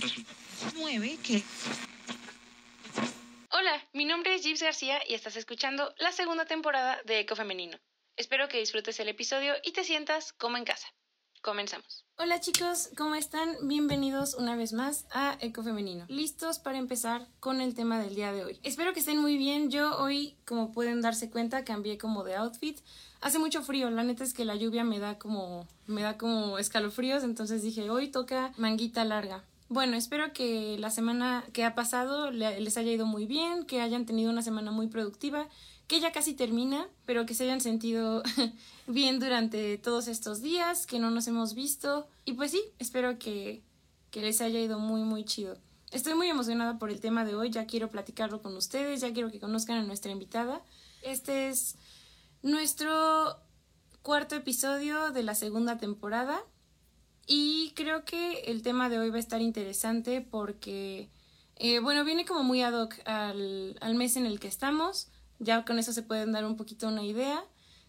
dan resultados. 9 que Hola, mi nombre es Gibbs García y estás escuchando la segunda temporada de Eco Femenino. Espero que disfrutes el episodio y te sientas como en casa. Comenzamos. Hola chicos, ¿cómo están? Bienvenidos una vez más a Eco Femenino. Listos para empezar con el tema del día de hoy. Espero que estén muy bien. Yo hoy, como pueden darse cuenta, cambié como de outfit. Hace mucho frío, la neta es que la lluvia me da como me da como escalofríos, entonces dije, "Hoy toca manguita larga." Bueno, espero que la semana que ha pasado les haya ido muy bien, que hayan tenido una semana muy productiva, que ya casi termina, pero que se hayan sentido bien durante todos estos días, que no nos hemos visto. Y pues sí, espero que, les haya ido muy, muy chido. Estoy muy emocionada por el tema de hoy, ya quiero platicarlo con ustedes, ya quiero que conozcan a nuestra invitada. Este es nuestro cuarto episodio de la segunda temporada y creo que el tema de hoy va a estar interesante porque, eh, bueno, viene como muy ad hoc al, al, mes en el que estamos. Ya con eso se pueden dar un poquito una idea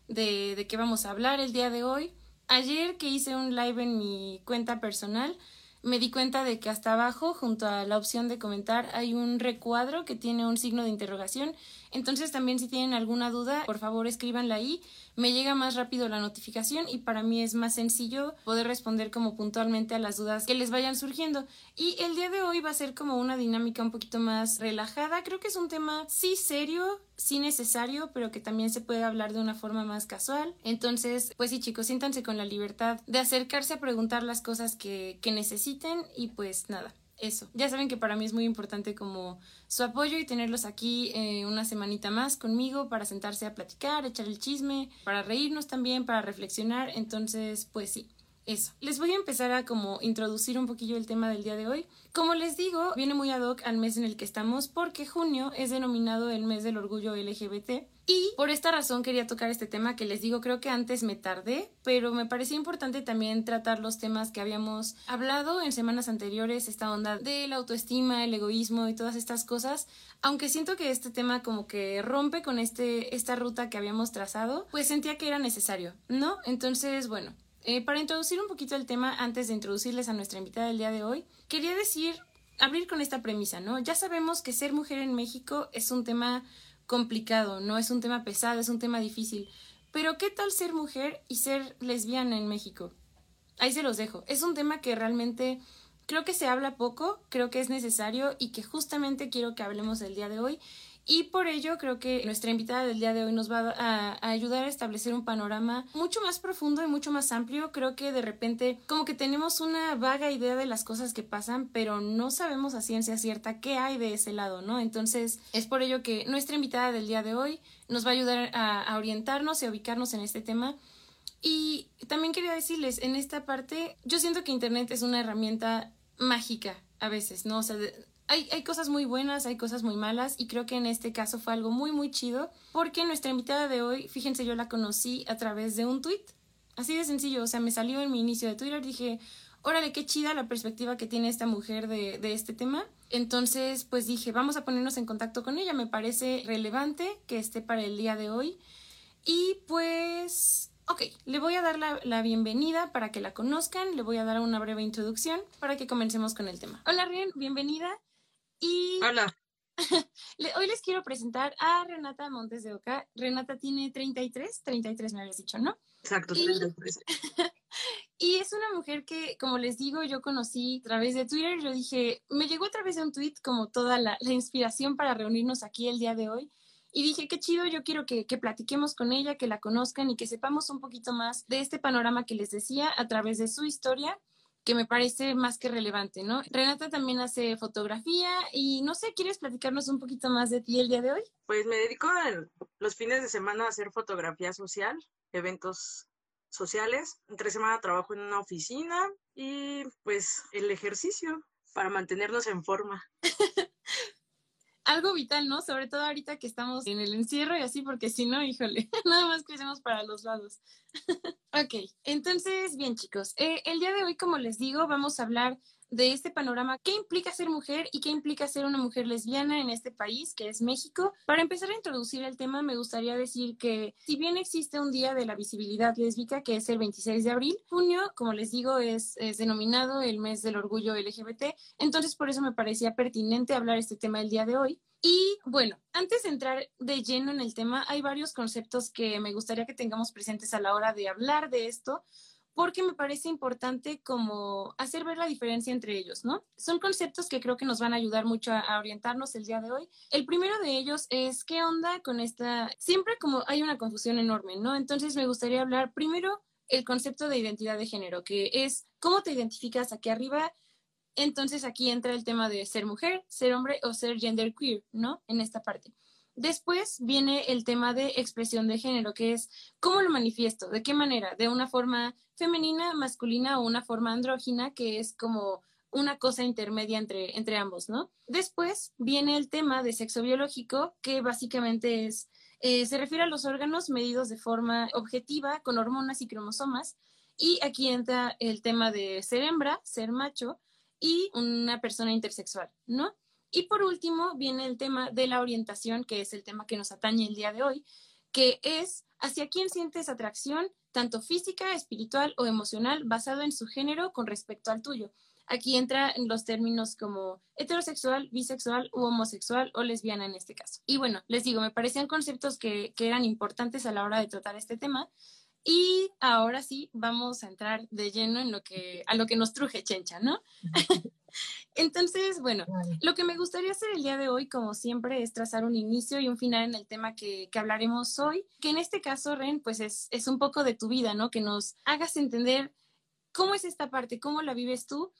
de, de qué vamos a hablar el día de hoy. Ayer que hice un live en mi cuenta personal, me di cuenta de que hasta abajo, junto a la opción de comentar, hay un recuadro que tiene un signo de interrogación. Entonces también si tienen alguna duda, por favor escríbanla ahí me llega más rápido la notificación y para mí es más sencillo poder responder como puntualmente a las dudas que les vayan surgiendo. Y el día de hoy va a ser como una dinámica un poquito más relajada. Creo que es un tema sí serio, sí necesario, pero que también se puede hablar de una forma más casual. Entonces, pues sí chicos, siéntanse con la libertad de acercarse a preguntar las cosas que, que necesiten y pues nada eso. Ya saben que para mí es muy importante como su apoyo y tenerlos aquí eh, una semanita más conmigo para sentarse a platicar, echar el chisme, para reírnos también, para reflexionar. Entonces, pues sí. Eso. Les voy a empezar a como introducir un poquillo el tema del día de hoy. Como les digo, viene muy ad hoc al mes en el que estamos porque junio es denominado el mes del orgullo LGBT y por esta razón quería tocar este tema que les digo, creo que antes me tardé, pero me parecía importante también tratar los temas que habíamos hablado en semanas anteriores, esta onda de la autoestima, el egoísmo y todas estas cosas, aunque siento que este tema como que rompe con este, esta ruta que habíamos trazado, pues sentía que era necesario, ¿no? Entonces, bueno, eh, para introducir un poquito el tema, antes de introducirles a nuestra invitada del día de hoy, quería decir, abrir con esta premisa, ¿no? Ya sabemos que ser mujer en México es un tema complicado, no es un tema pesado, es un tema difícil. Pero ¿qué tal ser mujer y ser lesbiana en México? Ahí se los dejo. Es un tema que realmente creo que se habla poco, creo que es necesario y que justamente quiero que hablemos el día de hoy y por ello creo que nuestra invitada del día de hoy nos va a, ayudar a establecer un panorama mucho más profundo y mucho más amplio. Creo que de repente como que tenemos una vaga idea de las cosas que pasan, pero no sabemos a ciencia cierta qué hay de ese lado, ¿no? Entonces es por ello que nuestra invitada del día de hoy nos va a ayudar a, a orientarnos y a ubicarnos en este tema. Y también quería decirles, en esta parte, yo siento que Internet es una herramienta mágica a veces, ¿no? O sea, hay, hay, cosas muy buenas, hay cosas muy malas y creo que en este caso fue algo muy muy chido porque nuestra invitada de hoy, fíjense, yo la conocí a través de un tweet, así de sencillo, o sea, me salió en mi inicio de Twitter, dije, órale, qué chida la perspectiva que tiene esta mujer de, este tema. Entonces, pues dije, vamos a ponernos en contacto con ella, me parece relevante que esté para el día de hoy. Y pues, ok, le voy a dar la, la, bienvenida para que la conozcan, le voy a dar una breve introducción para que comencemos con el tema. Hola, Rien, bienvenida. Y Hola. hoy les quiero presentar a Renata Montes de Oca. Renata tiene 33, 33 me habías dicho, ¿no? Exacto, 33. Y, y es una mujer que, como les digo, yo conocí a través de Twitter. Yo dije, me llegó a través de un tweet como toda la, la inspiración para reunirnos aquí el día de hoy. Y dije, qué chido, yo quiero que, que, platiquemos con ella, que la conozcan y que sepamos un poquito más de este panorama que les decía a través de su historia que me parece más que relevante, ¿no? Renata también hace fotografía y no sé, ¿quieres platicarnos un poquito más de ti el día de hoy? Pues me dedico los fines de semana a hacer fotografía social, eventos sociales. Entre semana trabajo en una oficina y pues el ejercicio para mantenernos en forma. algo vital, ¿no? Sobre todo ahorita que estamos en el encierro y así, porque si no, híjole, nada más crecemos para los lados. ok, entonces, bien chicos, eh, el día de hoy, como les digo, vamos a hablar de este panorama, qué implica ser mujer y qué implica ser una mujer lesbiana en este país, que es México. Para empezar a introducir el tema, me gustaría decir que si bien existe un día de la visibilidad lésbica, que es el 26 de abril, junio, como les digo, es, es denominado el mes del orgullo LGBT, entonces por eso me parecía pertinente hablar este tema el día de hoy. Y bueno, antes de entrar de lleno en el tema, hay varios conceptos que me gustaría que tengamos presentes a la hora de hablar de esto, porque me parece importante como hacer ver la diferencia entre ellos, ¿no? Son conceptos que creo que nos van a ayudar mucho a, orientarnos el día de hoy. El primero de ellos es qué onda con esta, siempre como hay una confusión enorme, ¿no? Entonces me gustaría hablar primero el concepto de identidad de género, que es cómo te identificas aquí arriba. Entonces aquí entra el tema de ser mujer, ser hombre o ser gender queer, ¿no? En esta parte. Después viene el tema de expresión de género, que es cómo lo manifiesto, de qué manera, de una forma femenina, masculina o una forma andrógina, que es como una cosa intermedia entre, entre ambos, ¿no? Después viene el tema de sexo biológico, que básicamente es, eh, se refiere a los órganos medidos de forma objetiva con hormonas y cromosomas. Y aquí entra el tema de ser hembra, ser macho y una persona intersexual, ¿no? Y por último viene el tema de la orientación, que es el tema que nos atañe el día de hoy, que es hacia quién sientes atracción, tanto física, espiritual o emocional, basado en su género con respecto al tuyo. Aquí entran los términos como heterosexual, bisexual u homosexual o lesbiana en este caso. Y bueno, les digo, me parecían conceptos que, que eran importantes a la hora de tratar este tema. Y ahora sí, vamos a entrar de lleno en lo que, a lo que nos truje Chencha, ¿no? Entonces, bueno, lo que me gustaría hacer el día de hoy, como siempre, es trazar un inicio y un final en el tema que, que hablaremos hoy, que en este caso, Ren, pues es, es un poco de tu vida, ¿no? Que nos hagas entender cómo es esta parte, cómo la vives tú.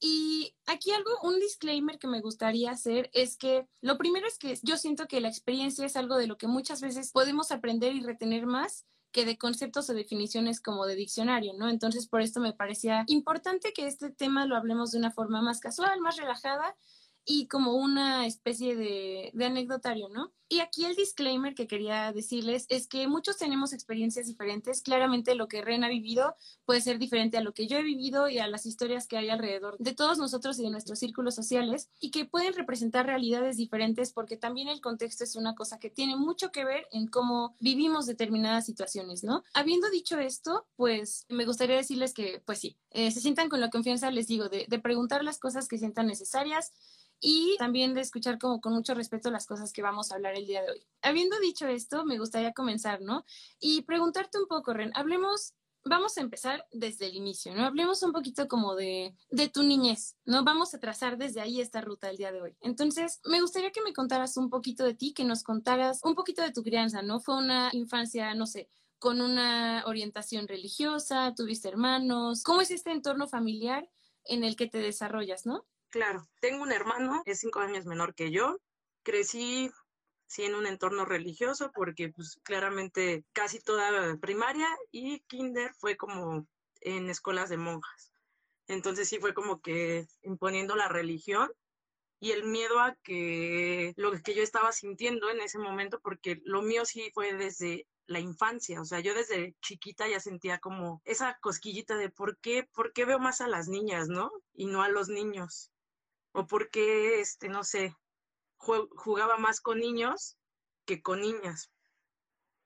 Y aquí algo, un disclaimer que me gustaría hacer es que lo primero es que yo siento que la experiencia es algo de lo que muchas veces podemos aprender y retener más que de conceptos o definiciones como de diccionario, ¿no? Entonces, por esto me parecía importante que este tema lo hablemos de una forma más casual, más relajada y como una especie de, de anecdotario, ¿no? Y aquí el disclaimer que quería decirles es que muchos tenemos experiencias diferentes. Claramente lo que Ren ha vivido puede ser diferente a lo que yo he vivido y a las historias que hay alrededor de todos nosotros y de nuestros círculos sociales y que pueden representar realidades diferentes porque también el contexto es una cosa que tiene mucho que ver en cómo vivimos determinadas situaciones, ¿no? Habiendo dicho esto, pues me gustaría decirles que, pues sí, eh, se sientan con la confianza, les digo, de, de preguntar las cosas que sientan necesarias y también de escuchar como con mucho respeto las cosas que vamos a hablar el día de hoy. Habiendo dicho esto, me gustaría comenzar, ¿no? Y preguntarte un poco, Ren, hablemos, vamos a empezar desde el inicio, ¿no? Hablemos un poquito como de, de tu niñez, ¿no? Vamos a trazar desde ahí esta ruta el día de hoy. Entonces, me gustaría que me contaras un poquito de ti, que nos contaras un poquito de tu crianza, ¿no? Fue una infancia, no sé, con una orientación religiosa, tuviste hermanos, ¿cómo es este entorno familiar en el que te desarrollas, ¿no? Claro, tengo un hermano, es cinco años menor que yo. Crecí sí en un entorno religioso porque pues claramente casi toda primaria y kinder fue como en escuelas de monjas. Entonces sí fue como que imponiendo la religión y el miedo a que lo que yo estaba sintiendo en ese momento, porque lo mío sí fue desde la infancia, o sea, yo desde chiquita ya sentía como esa cosquillita de por qué, por qué veo más a las niñas, ¿no? Y no a los niños o por este, no sé, jugaba más con niños que con niñas.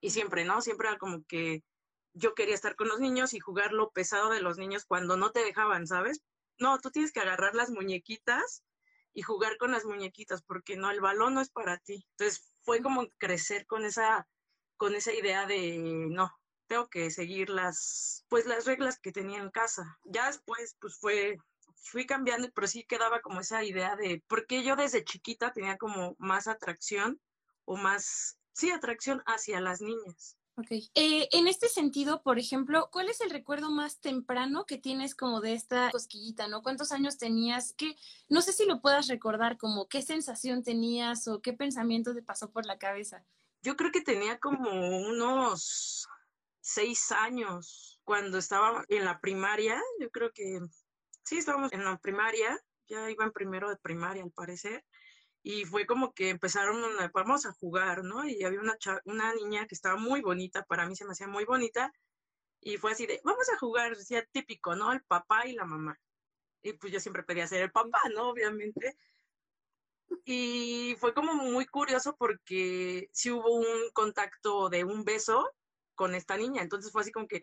Y siempre, ¿no? Siempre era como que yo quería estar con los niños y jugar lo pesado de los niños cuando no te dejaban, ¿sabes? No, tú tienes que agarrar las muñequitas y jugar con las muñequitas, porque no, el balón no es para ti. Entonces fue como crecer con esa, con esa idea de, no, tengo que seguir las, pues las reglas que tenía en casa. Ya después, pues fue fui cambiando, pero sí quedaba como esa idea de, porque yo desde chiquita tenía como más atracción o más, sí, atracción hacia las niñas. Ok. Eh, en este sentido, por ejemplo, ¿cuál es el recuerdo más temprano que tienes como de esta cosquillita, no? ¿Cuántos años tenías? ¿Qué, no sé si lo puedas recordar, como qué sensación tenías o qué pensamiento te pasó por la cabeza. Yo creo que tenía como unos seis años cuando estaba en la primaria. Yo creo que sí, estábamos en la primaria, ya iba en primero de primaria al parecer, y fue como que empezaron, vamos a jugar, ¿no? Y había una, una niña que estaba muy bonita, para mí se me hacía muy bonita, y fue así de, vamos a jugar, decía típico, ¿no? El papá y la mamá. y pues yo siempre pedía ser el papá, ¿no? Obviamente. Y fue como muy curioso porque sí hubo un contacto de un beso con esta niña, entonces fue así como que,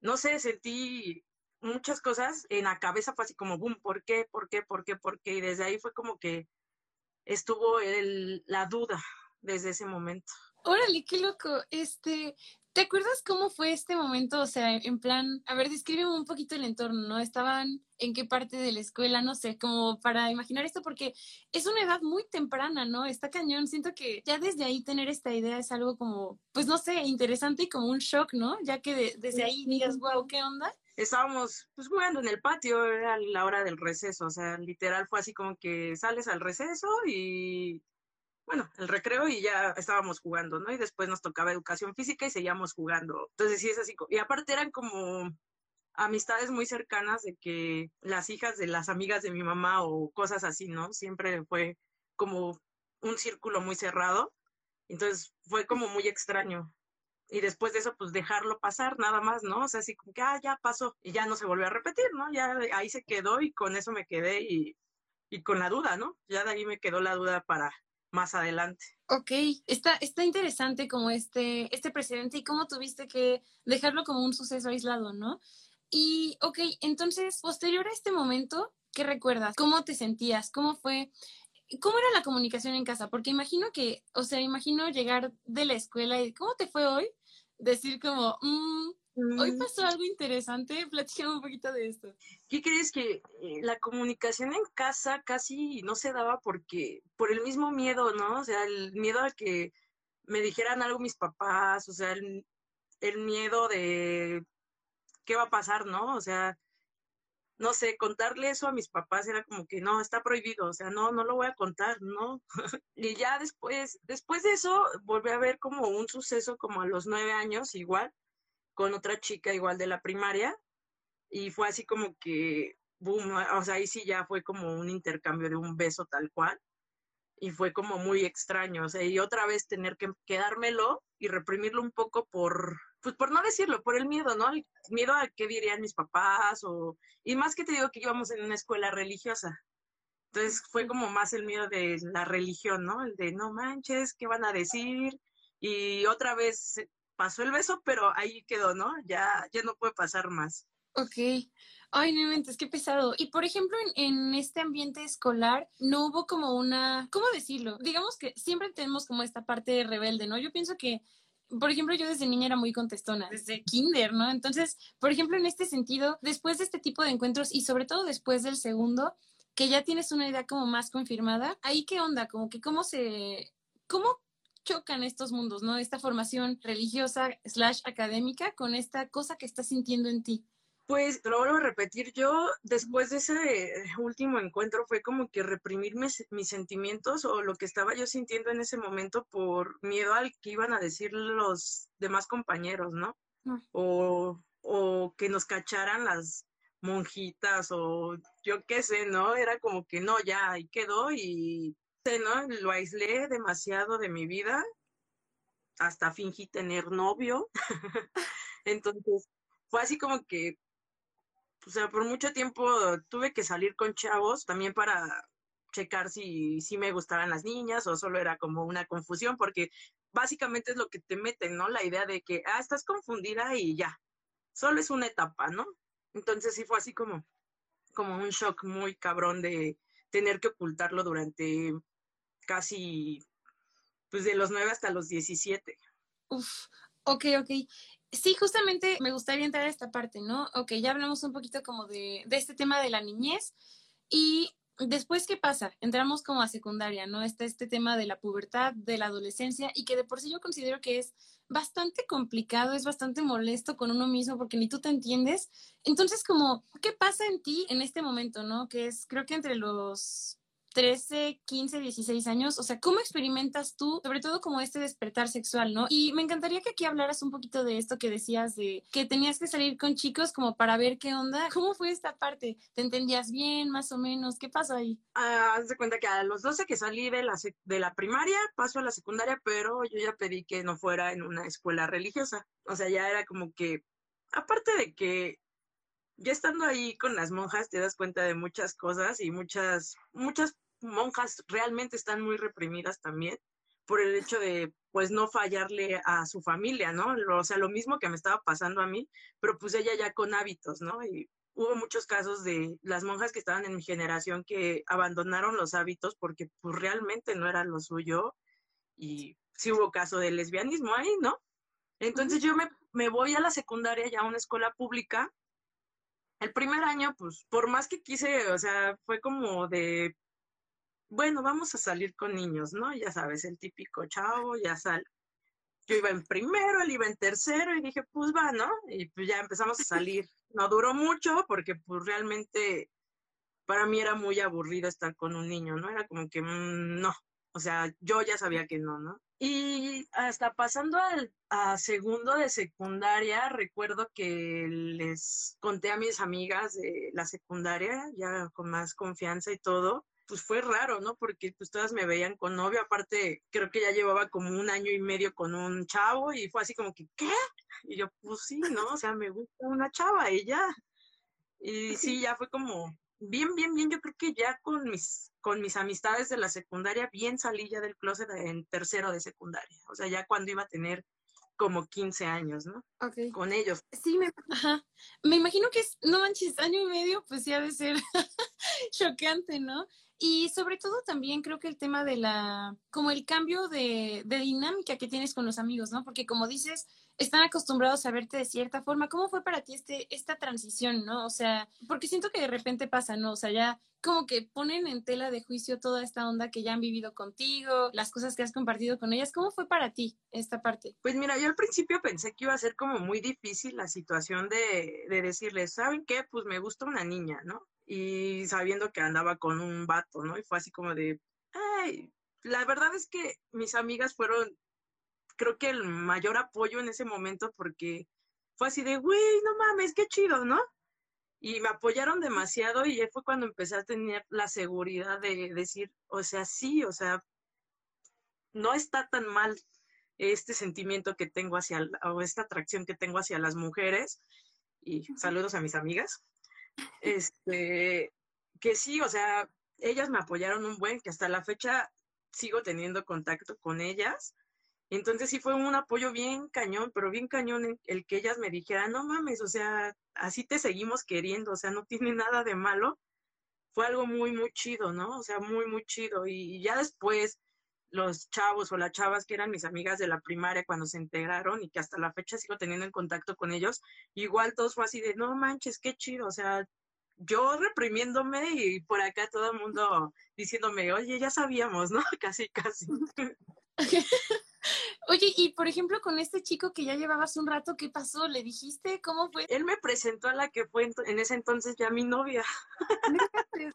no sé, sentí muchas cosas en la cabeza, fue así como, boom, ¿por qué? ¿Por qué? ¿Por qué? ¿Por qué? Y desde ahí fue como que estuvo el, la duda desde ese momento. Órale, qué loco. Este, ¿Te acuerdas cómo fue este momento? O sea, en plan, a ver, descríbeme un poquito el entorno, ¿no? ¿Estaban en qué parte de la escuela? No sé, como para imaginar esto, porque es una edad muy temprana, ¿no? Está cañón. Siento que ya desde ahí tener esta idea es algo como, pues no sé, interesante y como un shock, ¿no? Ya que desde ahí digas, wow, ¿qué onda? Estábamos pues jugando en el patio, era la hora del receso, o sea, literal fue así como que sales al receso y bueno, el recreo y ya estábamos jugando, ¿no? Y después nos tocaba educación física y seguíamos jugando. Entonces sí es así. Y aparte eran como amistades muy cercanas de que las hijas de las amigas de mi mamá o cosas así, ¿no? Siempre fue como un círculo muy cerrado. Entonces fue como muy extraño. Y después de eso, pues dejarlo pasar nada más, ¿no? O sea, así como que, ah, ya pasó y ya no se volvió a repetir, ¿no? Ya ahí se quedó y con eso me quedé y, y con la duda, ¿no? Ya de ahí me quedó la duda para más adelante. Ok, está, está interesante como este, este precedente y cómo tuviste que dejarlo como un suceso aislado, ¿no? Y, ok, entonces, posterior a este momento, ¿qué recuerdas? ¿Cómo te sentías? ¿Cómo fue? ¿Cómo era la comunicación en casa? Porque imagino que, o sea, imagino llegar de la escuela y, ¿cómo te fue hoy? Decir como, mmm, Hoy mm. pasó algo interesante, platícame un poquito de esto. ¿Qué crees que eh, la comunicación en casa casi no se daba porque, por el mismo miedo, ¿no? O sea, el miedo a que me dijeran algo mis papás, o sea, el, el miedo de qué va a pasar, ¿no? O sea, no sé, contarle eso a mis papás era como que no, está prohibido, o sea, no, no lo voy a contar, ¿no? y ya después, después de eso, volví a ver como un suceso como a los nueve años, igual, con otra chica igual de la primaria y fue así como que, boom, o sea, ahí sí ya fue como un intercambio de un beso tal cual y fue como muy extraño, o sea, y otra vez tener que quedármelo y reprimirlo un poco por, pues por no decirlo, por el miedo, ¿no? El miedo a qué dirían mis papás o, y más que te digo que íbamos en una escuela religiosa. Entonces fue como más el miedo de la religión, ¿no? El de no manches, ¿qué van a decir? Y otra vez pasó el beso, pero ahí quedó, ¿no? Ya, ya no puede pasar más. Ok. Ay, no mentes, qué pesado. Y por ejemplo, en, este ambiente escolar, no hubo como una, ¿cómo decirlo? Digamos que siempre tenemos como esta parte rebelde, ¿no? Yo pienso que, por ejemplo, yo desde niña era muy contestona, desde kinder, ¿no? Entonces, por ejemplo, en este sentido, después de este tipo de encuentros y sobre todo después del segundo, que ya tienes una idea como más confirmada, ahí qué onda, como que cómo se, cómo chocan estos mundos, ¿no? Esta formación religiosa slash académica con esta cosa que estás sintiendo en ti. Pues lo vuelvo a repetir, yo después de ese último encuentro fue como que reprimir mis, sentimientos o lo que estaba yo sintiendo en ese momento por miedo al que iban a decir los demás compañeros, ¿no? Ah. O, o que nos cacharan las monjitas o yo qué sé, ¿no? Era como que no, ya ahí quedó y ¿no? Lo aislé demasiado de mi vida, hasta fingí tener novio. Entonces, fue así como que, o sea, por mucho tiempo tuve que salir con chavos también para checar si, si me gustaban las niñas o solo era como una confusión, porque básicamente es lo que te meten, ¿no? La idea de que, ah, estás confundida y ya, solo es una etapa, ¿no? Entonces sí fue así como, como un shock muy cabrón de tener que ocultarlo durante casi, pues de los 9 hasta los 17. Uf, ok, ok. Sí, justamente me gustaría entrar a esta parte, ¿no? Ok, ya hablamos un poquito como de, de este tema de la niñez y después, ¿qué pasa? Entramos como a secundaria, ¿no? Está este tema de la pubertad, de la adolescencia y que de por sí yo considero que es bastante complicado, es bastante molesto con uno mismo porque ni tú te entiendes. Entonces, como, ¿qué pasa en ti en este momento, ¿no? Que es, creo que entre los 13, 15, 16 años, o sea, ¿cómo experimentas tú, sobre todo como este despertar sexual, ¿no? Y me encantaría que aquí hablaras un poquito de esto que decías de que tenías que salir con chicos como para ver qué onda. ¿Cómo fue esta parte? ¿Te entendías bien, más o menos? ¿Qué pasó ahí? Ah, haz de cuenta que a los 12 que salí de la, de la primaria, paso a la secundaria, pero yo ya pedí que no fuera en una escuela religiosa. O sea, ya era como que, aparte de que ya estando ahí con las monjas te das cuenta de muchas cosas y muchas, muchas monjas realmente están muy reprimidas también por el hecho de pues no fallarle a su familia, ¿no? O sea, lo mismo que me estaba pasando a mí, pero pues ella ya con hábitos, ¿no? Y hubo muchos casos de las monjas que estaban en mi generación que abandonaron los hábitos porque pues realmente no era lo suyo y sí hubo caso de lesbianismo ahí, ¿no? Entonces yo me, me voy a la secundaria ya a una escuela pública. El primer año, pues, por más que quise, o sea, fue como de, bueno, vamos a salir con niños, ¿no? Ya sabes, el típico chavo, ya sale. Yo iba en primero, él iba en tercero y dije, pues va, ¿no? Y pues ya empezamos a salir. No duró mucho porque pues realmente para mí era muy aburrido estar con un niño, ¿no? Era como que mm, no, o sea, yo ya sabía que no, ¿no? Y hasta pasando al a segundo de secundaria, recuerdo que les conté a mis amigas de la secundaria, ya con más confianza y todo, pues fue raro, ¿no? Porque pues todas me veían con novio, aparte creo que ya llevaba como un año y medio con un chavo y fue así como que, ¿qué? Y yo, pues sí, ¿no? O sea, me gusta una chava y ya. Y sí, ya fue como, bien, bien, bien, yo creo que ya con mis, con mis amistades de la secundaria, bien salí ya del closet en tercero de secundaria. O sea, ya cuando iba a tener como 15 años, ¿no? Ok. Con ellos. Sí, me, ajá. me imagino que es, no manches, año y medio, pues ha de ser chocante, ¿no? Y sobre todo también creo que el tema de la, como el cambio de, dinámica que tienes con los amigos, ¿no? Porque como dices, están acostumbrados a verte de cierta forma. ¿Cómo fue para ti este, esta transición, no? O sea, porque siento que de repente pasa, ¿no? O sea, ya como que ponen en tela de juicio toda esta onda que ya han vivido contigo, las cosas que has compartido con ellas. ¿Cómo fue para ti esta parte? Pues mira, yo al principio pensé que iba a ser como muy difícil la situación de, de decirles, ¿saben qué? Pues me gusta una niña, ¿no? Y sabiendo que andaba con un vato, ¿no? Y fue así como de, ay, la verdad es que mis amigas fueron, creo que el mayor apoyo en ese momento porque fue así de, güey, no mames, qué chido, ¿no? Y me apoyaron demasiado y fue cuando empecé a tener la seguridad de decir, o sea, sí, o sea, no está tan mal este sentimiento que tengo hacia, o esta atracción que tengo hacia las mujeres. Y saludos a mis amigas este, que sí, o sea, ellas me apoyaron un buen, que hasta la fecha sigo teniendo contacto con ellas. Entonces sí fue un apoyo bien cañón, pero bien cañón el que ellas me dijeran, no mames, o sea, así te seguimos queriendo, o sea, no tiene nada de malo. Fue algo muy, muy chido, ¿no? O sea, muy, muy chido. Y ya después, los chavos o las chavas que eran mis amigas de la primaria cuando se integraron y que hasta la fecha sigo teniendo en contacto con ellos, igual todos fue así de, no manches, qué chido, o sea, yo reprimiéndome y por acá todo el mundo diciéndome, oye, ya sabíamos, ¿no? Casi, casi. Oye, y por ejemplo, con este chico que ya llevabas un rato, ¿qué pasó? ¿Le dijiste? ¿Cómo fue? Él me presentó a la que fue en ese entonces ya mi novia.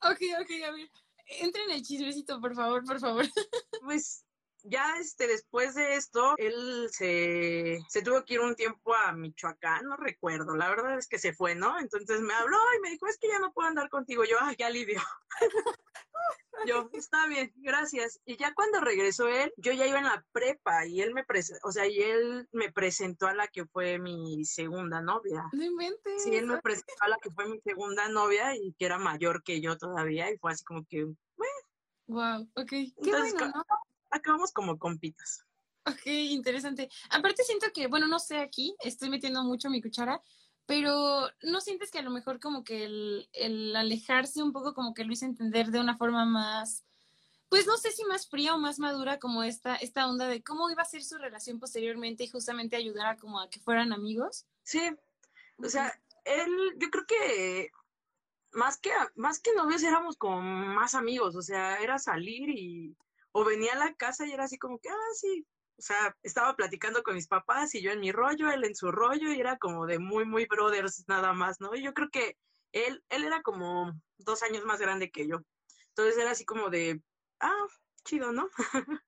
ok, ok, a ver. Entra en el chismecito, por favor, por favor. Pues ya este, después de esto, él se, se, tuvo que ir un tiempo a Michoacán, no recuerdo, la verdad es que se fue, ¿no? Entonces me habló y me dijo, es que ya no puedo andar contigo. Yo, ay, qué alivio. Yo, está bien, gracias. Y ya cuando regresó él, yo ya iba en la prepa y él me presentó, o sea, y él me presentó a la que fue mi segunda novia. No inventes. Sí, él me presentó a la que fue mi segunda novia y que era mayor que yo todavía y fue así como que, bueno. Wow, ok. Qué Entonces, bueno, ¿no? acabamos como compitas. Ok, interesante. Aparte siento que, bueno, no sé aquí, estoy metiendo mucho mi cuchara, pero ¿no sientes que a lo mejor como que el, el alejarse un poco como que lo hice entender de una forma más, pues no sé si más fría o más madura como esta, esta onda de cómo iba a ser su relación posteriormente y justamente ayudar a como a que fueran amigos? Sí, o sea, él, yo creo que más que, más que novios éramos como más amigos, o sea, era salir y o venía a la casa y era así como que, ah, sí, o sea, estaba platicando con mis papás y yo en mi rollo, él en su rollo y era como de muy, muy brothers nada más, ¿no? Y yo creo que él, él era como dos años más grande que yo. Entonces era así como de, ah, chido, ¿no?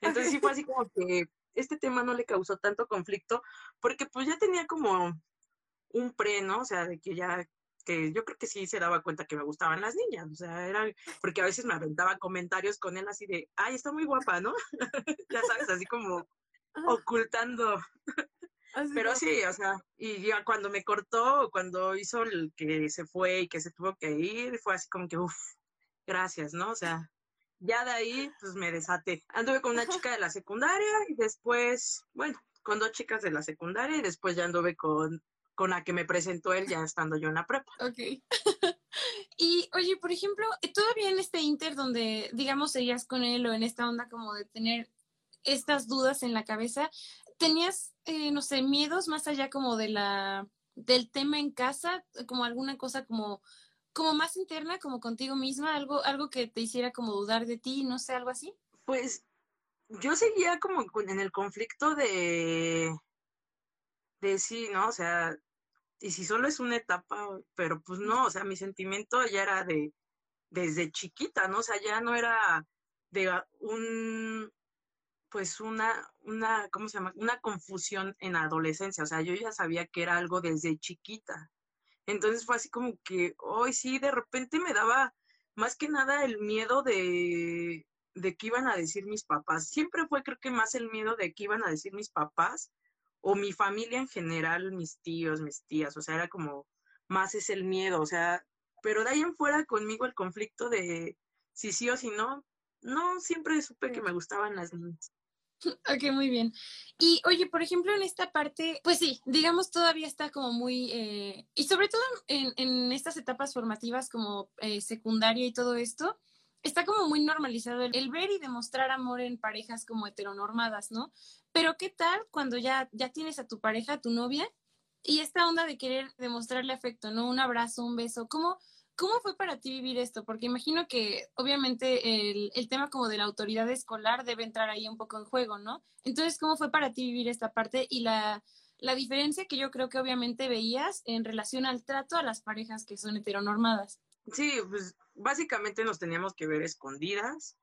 Entonces sí fue así como que este tema no le causó tanto conflicto porque pues ya tenía como un pre, ¿no? O sea, de que ya que yo creo que sí se daba cuenta que me gustaban las niñas, o sea, era, porque a veces me aventaba comentarios con él así de, ay, está muy guapa, ¿no? ya sabes, así como ocultando. Pero sí, o sea, y ya cuando me cortó, cuando hizo el que se fue y que se tuvo que ir, fue así como que, uff, gracias, ¿no? O sea, ya de ahí, pues me desaté. Anduve con una chica de la secundaria y después, bueno, con dos chicas de la secundaria y después ya anduve con, con la que me presentó él ya estando yo en la prepa. Ok. y oye, por ejemplo, todavía en este inter donde, digamos, seguías con él o en esta onda como de tener estas dudas en la cabeza, ¿tenías, eh, no sé, miedos más allá como de la, del tema en casa, como alguna cosa como, como más interna, como contigo misma, algo, algo que te hiciera como dudar de ti, no sé, algo así? Pues yo seguía como en el conflicto de, de sí, ¿no? O sea, y si solo es una etapa, pero pues no, o sea, mi sentimiento ya era de, desde chiquita, ¿no? O sea, ya no era de un, pues una, una, ¿cómo se llama? Una confusión en adolescencia, o sea, yo ya sabía que era algo desde chiquita. Entonces fue así como que, hoy sí, de repente me daba más que nada el miedo de, de qué iban a decir mis papás. Siempre fue creo que más el miedo de qué iban a decir mis papás o mi familia en general, mis tíos, mis tías, o sea, era como más es el miedo, o sea, pero de ahí en fuera conmigo el conflicto de si sí o si no, no, siempre supe que me gustaban las niñas. Ok, muy bien. Y oye, por ejemplo, en esta parte, pues sí, digamos, todavía está como muy, eh, y sobre todo en, en, estas etapas formativas como eh, secundaria y todo esto, está como muy normalizado el, ver y demostrar amor en parejas como heteronormadas, ¿no? Pero ¿qué tal cuando ya, ya tienes a tu pareja, a tu novia, y esta onda de querer demostrarle afecto, ¿no? Un abrazo, un beso, ¿cómo, cómo fue para ti vivir esto? Porque imagino que obviamente el, el tema como de la autoridad escolar debe entrar ahí un poco en juego, ¿no? Entonces, ¿cómo fue para ti vivir esta parte y la, la diferencia que yo creo que obviamente veías en relación al trato a las parejas que son heteronormadas? Sí, pues básicamente nos teníamos que ver escondidas.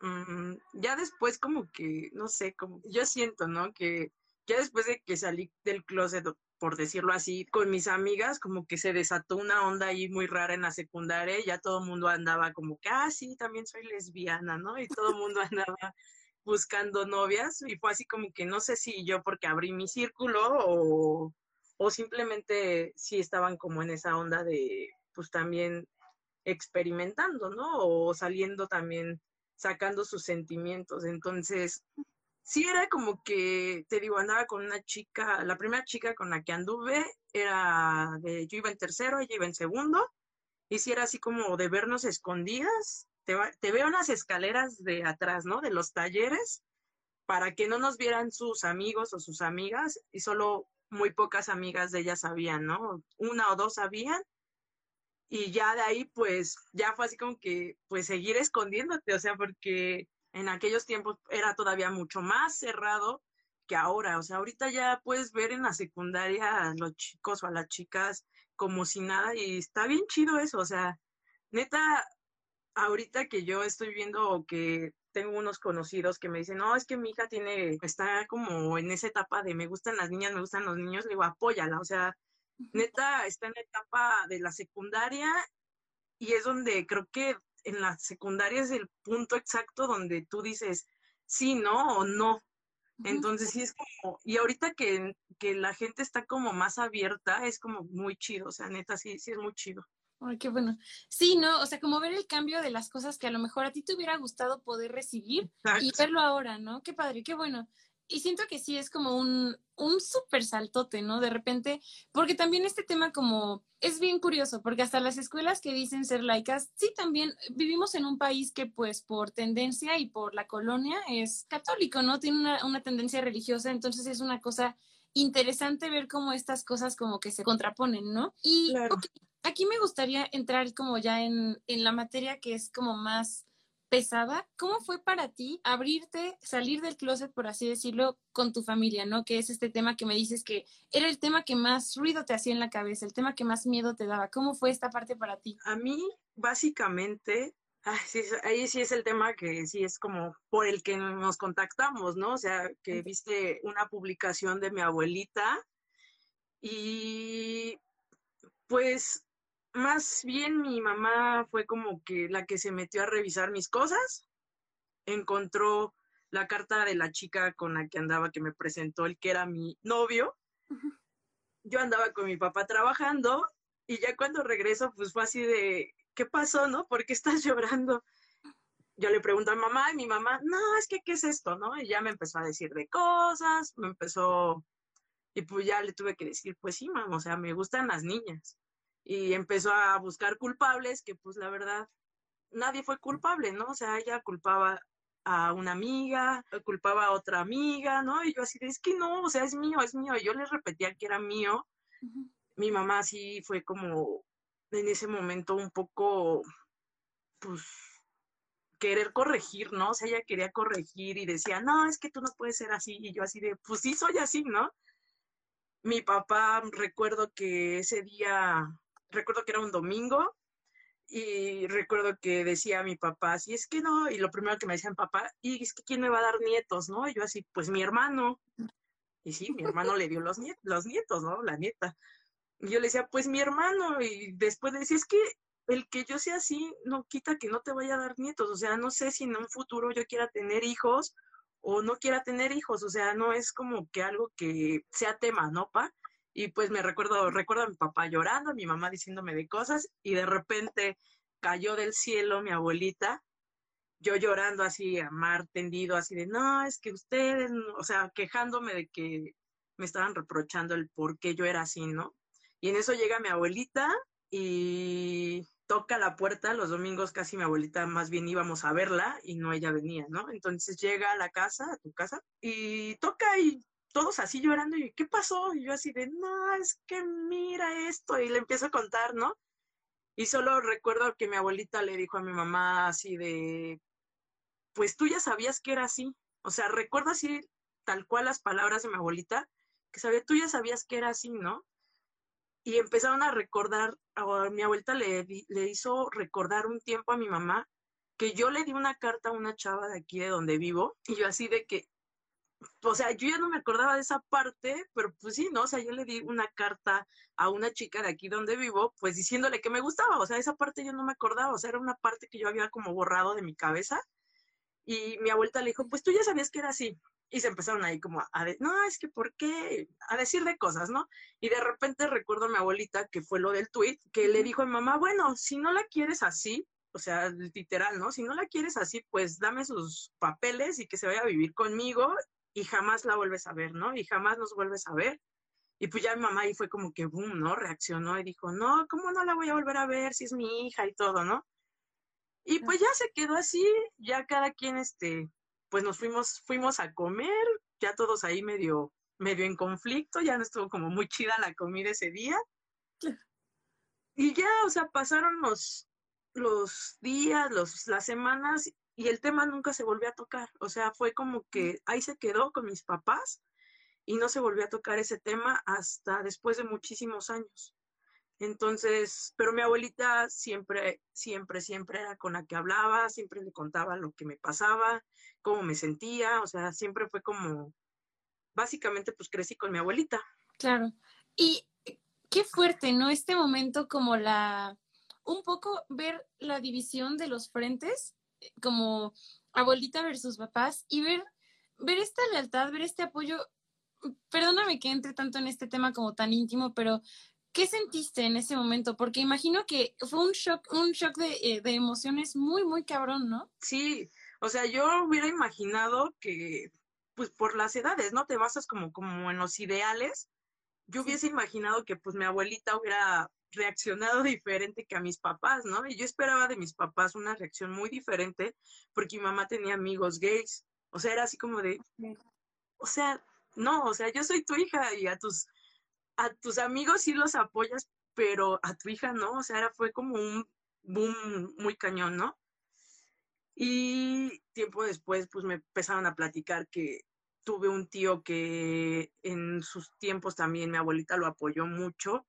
Mm, ya después como que, no sé, como yo siento, ¿no? Que ya después de que salí del closet, por decirlo así, con mis amigas, como que se desató una onda ahí muy rara en la secundaria, y ya todo el mundo andaba como que, ah, sí, también soy lesbiana, ¿no? Y todo el mundo andaba buscando novias, y fue así como que no sé si yo porque abrí mi círculo o, o simplemente sí estaban como en esa onda de, pues también experimentando, ¿no? O saliendo también, sacando sus sentimientos. Entonces, sí era como que, te digo, andaba con una chica, la primera chica con la que anduve era de, yo iba en tercero, ella iba en segundo, y sí era así como de vernos escondidas, te, te veo unas escaleras de atrás, ¿no? De los talleres, para que no nos vieran sus amigos o sus amigas, y solo muy pocas amigas de ella sabían, ¿no? Una o dos sabían, y ya de ahí pues ya fue así como que pues seguir escondiéndote, o sea, porque en aquellos tiempos era todavía mucho más cerrado que ahora, o sea, ahorita ya puedes ver en la secundaria a los chicos o a las chicas como si nada y está bien chido eso, o sea, neta, ahorita que yo estoy viendo o que tengo unos conocidos que me dicen, no, es que mi hija tiene, está como en esa etapa de me gustan las niñas, me gustan los niños, le digo, apóyala, o sea, neta está en la etapa de la secundaria y es donde creo que en la secundaria es el punto exacto donde tú dices sí, no o no. Entonces sí es como, y ahorita que, que la gente está como más abierta, es como muy chido, o sea, neta, sí, sí es muy chido. Ay, qué bueno. Sí, ¿no? O sea, como ver el cambio de las cosas que a lo mejor a ti te hubiera gustado poder recibir y verlo ahora, ¿no? Qué padre, qué bueno y siento que sí es como un, un súper saltote, ¿no? De repente, porque también este tema como es bien curioso, porque hasta las escuelas que dicen ser laicas, sí también vivimos en un país que pues por tendencia y por la colonia es católico, ¿no? Tiene una, una tendencia religiosa, entonces es una cosa interesante ver cómo estas cosas como que se contraponen, ¿no? Y aquí me gustaría entrar como ya en, en la materia que es como más pesada. ¿Cómo fue para ti abrirte, salir del closet, por así decirlo, con tu familia, ¿no? Que es este tema que me dices que era el tema que más ruido te hacía en la cabeza, el tema que más miedo te daba. ¿Cómo fue esta parte para ti? A mí, básicamente, ahí sí es el tema que sí es como por el que nos contactamos, ¿no? O sea, que viste una publicación de mi abuelita y pues más bien mi mamá fue como que la que se metió a revisar mis cosas, encontró la carta de la chica con la que andaba, que me presentó el que era mi novio. Yo andaba con mi papá trabajando y ya cuando regreso, pues fue así de, ¿qué pasó, no? ¿Por qué estás llorando? Yo le pregunto a mamá y mi mamá, no, es que, ¿qué es esto, no? Y ya me empezó a decir de cosas, me empezó, y pues ya le tuve que decir, pues sí, mamá, o sea, me gustan las niñas. Y empezó a buscar culpables, que pues la verdad, nadie fue culpable, ¿no? O sea, ella culpaba a una amiga, culpaba a otra amiga, ¿no? Y yo así de, es que no, o sea, es mío, es mío. Y yo le repetía que era mío. Mi mamá sí fue como en ese momento un poco, pues, querer corregir, ¿no? O sea, ella quería corregir y decía, no, es que tú no puedes ser así. Y yo así de, pues sí, soy así, ¿no? Mi papá, recuerdo que ese día, recuerdo que era un domingo, y recuerdo que decía a mi papá, si es que no, y lo primero que me decían papá, y es que quién me va a dar nietos, ¿no? Y yo así, pues mi hermano. Y sí, mi hermano le dio los, nietos, los nietos, ¿no? La nieta. Y yo le decía, pues mi hermano, y después decía, es que el que yo sea así no quita que no te vaya a dar nietos, o sea, no sé si en un futuro yo quiera tener hijos o no quiera tener hijos, o sea, no es como que algo que sea tema, ¿no, pa? Y pues me recuerdo, recuerdo a mi papá llorando, a mi mamá diciéndome de cosas y de repente cayó del cielo mi abuelita, yo llorando así a mar tendido, así de, no, es que ustedes, o sea, quejándome de que me estaban reprochando el por qué yo era así, ¿no? Y en eso llega mi abuelita y toca la puerta, los domingos casi mi abuelita más bien íbamos a verla y no ella venía, ¿no? Entonces llega a la casa, a tu casa, y toca y todos así llorando, y ¿qué pasó? Y yo así de, no, es que mira esto, y le empiezo a contar, ¿no? Y solo recuerdo que mi abuelita le dijo a mi mamá así de, pues tú ya sabías que era así, o sea, recuerdo así tal cual las palabras de mi abuelita, que sabía, tú ya sabías que era así, ¿no? Y empezaron a recordar, a mi abuelita le, le hizo recordar un tiempo a mi mamá que yo le di una carta a una chava de aquí de donde vivo, y yo así de que, o sea, yo ya no me acordaba de esa parte, pero pues sí, ¿no? O sea, yo le di una carta a una chica de aquí donde vivo, pues diciéndole que me gustaba, o sea, esa parte yo no me acordaba, o sea, era una parte que yo había como borrado de mi cabeza. Y mi abuelita le dijo, pues tú ya sabías que era así. Y se empezaron ahí como a, decir, no, es que ¿por qué? A decir de cosas, ¿no? Y de repente recuerdo a mi abuelita, que fue lo del tweet, que le dijo a mi mamá, bueno, si no la quieres así, o sea, literal, ¿no? Si no la quieres así, pues dame sus papeles y que se vaya a vivir conmigo y jamás la vuelves a ver, ¿no? Y jamás nos vuelves a ver. Y pues ya mi mamá ahí fue como que, boom, ¿no? Reaccionó y dijo, no, ¿cómo no la voy a volver a ver si es mi hija y todo, ¿no? Y pues ya se quedó así, ya cada quien, este, pues nos fuimos, fuimos a comer, ya todos ahí medio, medio en conflicto, ya no estuvo como muy chida la comida ese día. Y ya, o sea, pasaron los, los días, los, las semanas y el tema nunca se volvió a tocar. O sea, fue como que ahí se quedó con mis papás y no se volvió a tocar ese tema hasta después de muchísimos años. Entonces, pero mi abuelita siempre, siempre, siempre era con la que hablaba, siempre le contaba lo que me pasaba, cómo me sentía, o sea, siempre fue como, básicamente, pues crecí con mi abuelita. Claro. Y qué fuerte, ¿no? Este momento como la, un poco ver la división de los frentes como abuelita versus papás y ver, ver esta lealtad, ver este apoyo. Perdóname que entre tanto en este tema como tan íntimo, pero ¿qué sentiste en ese momento? Porque imagino que fue un shock, un shock de, eh, de emociones muy, muy cabrón, ¿no? Sí, o sea, yo hubiera imaginado que, pues por las edades, ¿no? Te basas como, como en los ideales. Yo hubiese imaginado que pues mi abuelita hubiera reaccionado diferente que a mis papás, ¿no? Y yo esperaba de mis papás una reacción muy diferente porque mi mamá tenía amigos gays. O sea, era así como de, o sea, no, o sea, yo soy tu hija y a tus, a tus amigos sí los apoyas, pero a tu hija no, o sea, era, fue como un boom muy cañón, ¿no? Y tiempo después, pues me empezaron a platicar que tuve un tío que en sus tiempos también mi abuelita lo apoyó mucho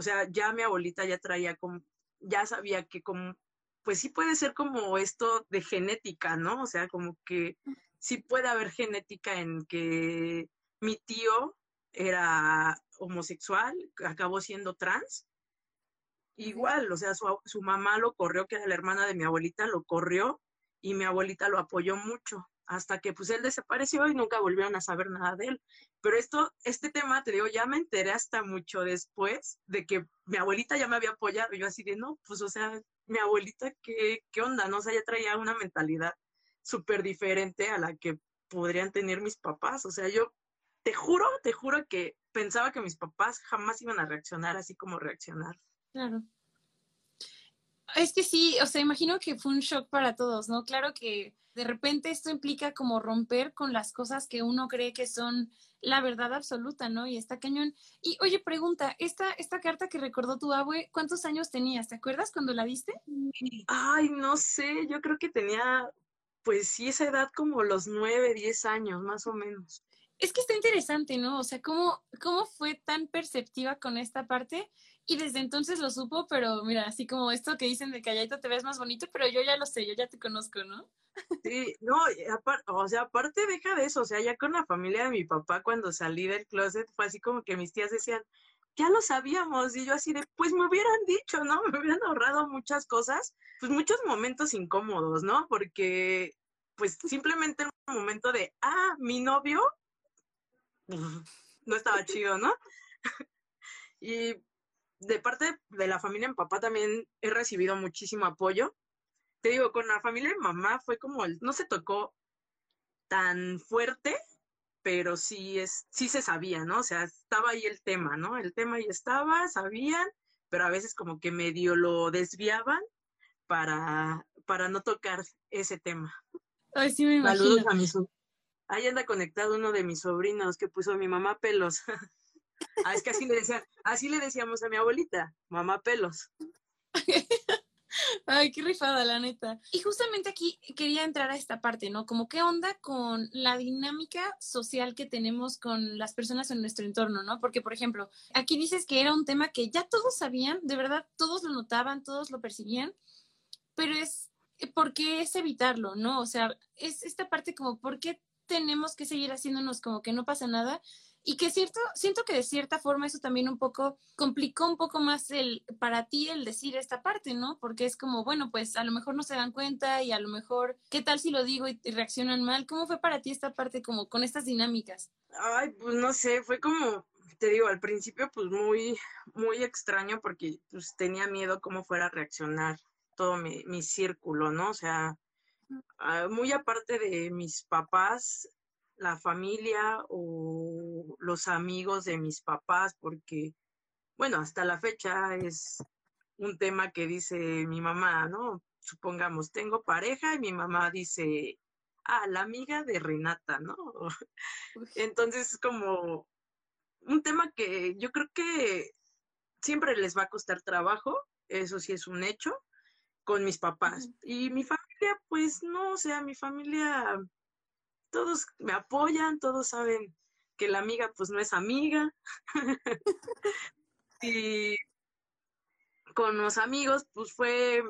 o sea, ya mi abuelita ya traía como, ya sabía que como, pues sí puede ser como esto de genética, ¿no? O sea, como que sí puede haber genética en que mi tío era homosexual, acabó siendo trans. Igual, o sea, su, su mamá lo corrió, que era la hermana de mi abuelita, lo corrió y mi abuelita lo apoyó mucho hasta que pues él desapareció y nunca volvieron a saber nada de él. Pero esto, este tema, te digo, ya me enteré hasta mucho después de que mi abuelita ya me había apoyado. Yo así de, no, pues, o sea, mi abuelita, ¿qué, qué onda? No o sea, ya traía una mentalidad súper diferente a la que podrían tener mis papás. O sea, yo te juro, te juro que pensaba que mis papás jamás iban a reaccionar así como reaccionar. Claro. Es que sí, o sea, imagino que fue un shock para todos, ¿no? Claro que de repente esto implica como romper con las cosas que uno cree que son la verdad absoluta, ¿no? Y está cañón. Y oye, pregunta, esta, esta carta que recordó tu abue, ¿cuántos años tenías? ¿Te acuerdas cuando la viste? Ay, no sé, yo creo que tenía, pues sí, esa edad como los nueve, diez años, más o menos. Es que está interesante, ¿no? O sea, ¿cómo, cómo fue tan perceptiva con esta parte? Y desde entonces lo supo, pero mira, así como esto que dicen de calladito te ves más bonito, pero yo ya lo sé, yo ya te conozco, ¿no? Sí, no, o sea, aparte deja de eso, o sea, ya con la familia de mi papá cuando salí del closet fue así como que mis tías decían, ya lo sabíamos, y yo así de, pues me hubieran dicho, ¿no? Me hubieran ahorrado muchas cosas, pues muchos momentos incómodos, ¿no? Porque, pues simplemente el momento de, ah, mi novio, no estaba chido, ¿no? y de parte de la familia mi papá también he recibido muchísimo apoyo. Te digo, con la familia de mamá fue como, el, no se tocó tan fuerte, pero sí, es, sí se sabía, ¿no? O sea, estaba ahí el tema, ¿no? El tema ahí estaba, sabían, pero a veces como que medio lo desviaban para, para no tocar ese tema. Ay, sí me imagino. Saludos a mis Ahí anda conectado uno de mis sobrinos que puso mi mamá pelos. ah, es que así le decían, así le decíamos a mi abuelita, mamá pelos. Ay, qué rifada, la neta. Y justamente aquí quería entrar a esta parte, ¿no? Como qué onda con la dinámica social que tenemos con las personas en nuestro entorno, ¿no? Porque, por ejemplo, aquí dices que era un tema que ya todos sabían, de verdad, todos lo notaban, todos lo percibían, pero es, ¿por qué es evitarlo, no? O sea, es esta parte como, ¿por qué tenemos que seguir haciéndonos como que no pasa nada. Y que cierto, siento que de cierta forma eso también un poco complicó un poco más el para ti el decir esta parte, ¿no? Porque es como, bueno, pues a lo mejor no se dan cuenta y a lo mejor, ¿qué tal si lo digo y, reaccionan mal? ¿Cómo fue para ti esta parte como con estas dinámicas? Ay, pues no sé, fue como, te digo, al principio pues muy, muy extraño porque pues tenía miedo cómo fuera a reaccionar todo mi, mi círculo, ¿no? O sea, Ah, muy aparte de mis papás, la familia o los amigos de mis papás, porque, bueno, hasta la fecha es un tema que dice mi mamá, ¿no? Supongamos, tengo pareja y mi mamá dice, ah, la amiga de Renata, ¿no? Entonces, como un tema que yo creo que siempre les va a costar trabajo, eso sí es un hecho, con mis papás. Y mi familia, pues no, o sea, mi familia, todos me apoyan, todos saben que la amiga pues no es amiga. y con los amigos, pues fue,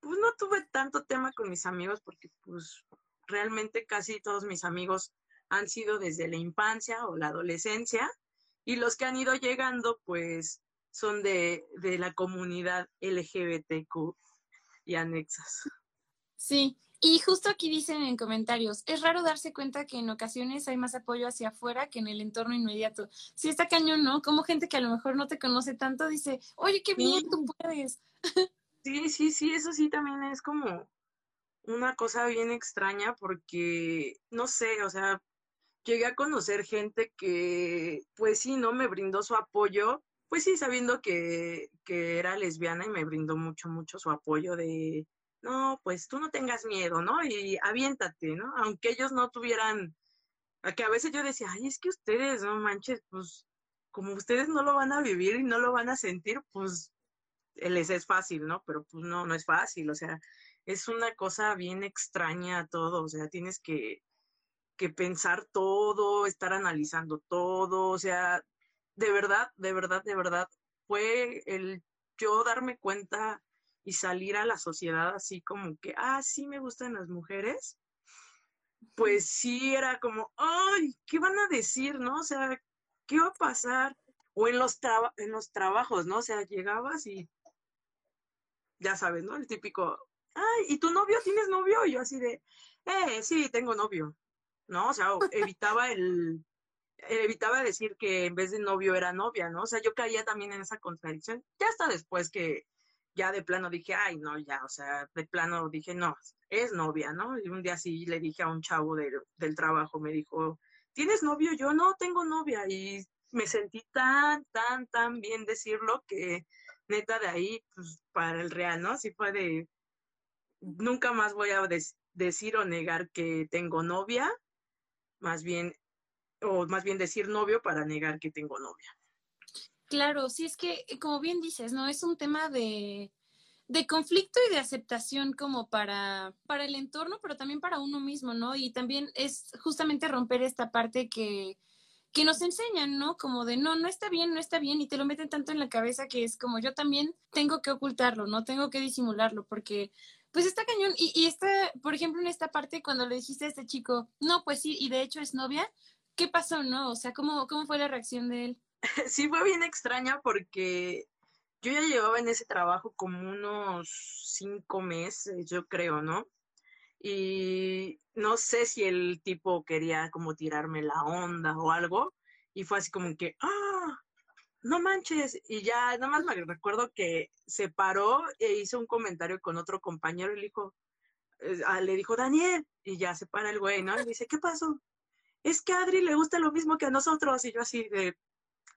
pues no tuve tanto tema con mis amigos porque pues realmente casi todos mis amigos han sido desde la infancia o la adolescencia y los que han ido llegando pues son de, de la comunidad LGBTQ y anexas. Sí, y justo aquí dicen en comentarios, es raro darse cuenta que en ocasiones hay más apoyo hacia afuera que en el entorno inmediato. Sí, está cañón, ¿no? Como gente que a lo mejor no te conoce tanto dice, oye, qué bien, tú puedes. Sí, sí, sí, eso sí también es como una cosa bien extraña porque, no sé, o sea, llegué a conocer gente que, pues sí, ¿no? Me brindó su apoyo, pues sí, sabiendo que, que era lesbiana y me brindó mucho, mucho su apoyo de, no, pues tú no tengas miedo, ¿no? Y aviéntate, ¿no? Aunque ellos no tuvieran, que a veces yo decía, ay, es que ustedes, no manches, pues como ustedes no lo van a vivir y no lo van a sentir, pues les es fácil, ¿no? Pero pues no, no es fácil, o sea, es una cosa bien extraña todo, o sea, tienes que, que pensar todo, estar analizando todo, o sea, de verdad, de verdad, de verdad, fue el yo darme cuenta y salir a la sociedad así como que, ah, sí me gustan las mujeres, pues sí era como, ay, ¿qué van a decir, no? O sea, ¿qué va a pasar? O en los, en los trabajos, ¿no? O sea, llegabas y ya sabes, ¿no? El típico, ay, ¿y tu novio? ¿Tienes novio? Y yo así de, eh, sí, tengo novio, ¿no? O sea, evitaba el, evitaba decir que en vez de novio era novia, ¿no? O sea, yo caía también en esa contradicción. Ya hasta después que ya de plano dije, ay, no, ya, o sea, de plano dije, no, es novia, ¿no? Y un día sí le dije a un chavo del trabajo, me dijo, ¿tienes novio? Yo no tengo novia. Y me sentí tan, tan, tan bien decirlo que neta de ahí, pues para el real, ¿no? Sí fue de, nunca más voy a decir o negar que tengo novia, más bien, o más bien decir novio para negar que tengo novia. Claro, sí es que, como bien dices, ¿no? Es un tema de, de conflicto y de aceptación como para, para el entorno, pero también para uno mismo, ¿no? Y también es justamente romper esta parte que, que nos enseñan, ¿no? Como de, no, no está bien, no está bien, y te lo meten tanto en la cabeza que es como yo también tengo que ocultarlo, no tengo que disimularlo, porque pues está cañón. Y, y está, por ejemplo, en esta parte, cuando le dijiste a este chico, no, pues sí, y de hecho es novia, ¿qué pasó, no? O sea, ¿cómo, cómo fue la reacción de él? Sí, fue bien extraña porque yo ya llevaba en ese trabajo como unos cinco meses, yo creo, ¿no? y no sé si el tipo quería como tirarme la onda o algo, y fue así como que, ah, no manches, y ya nada más me recuerdo que se paró e hizo un comentario con otro compañero y le dijo, eh, ah, le dijo, Daniel, y ya se para el güey, ¿no? Y dice, ¿qué pasó? Es que a Adri le gusta lo mismo que a nosotros, y yo así de,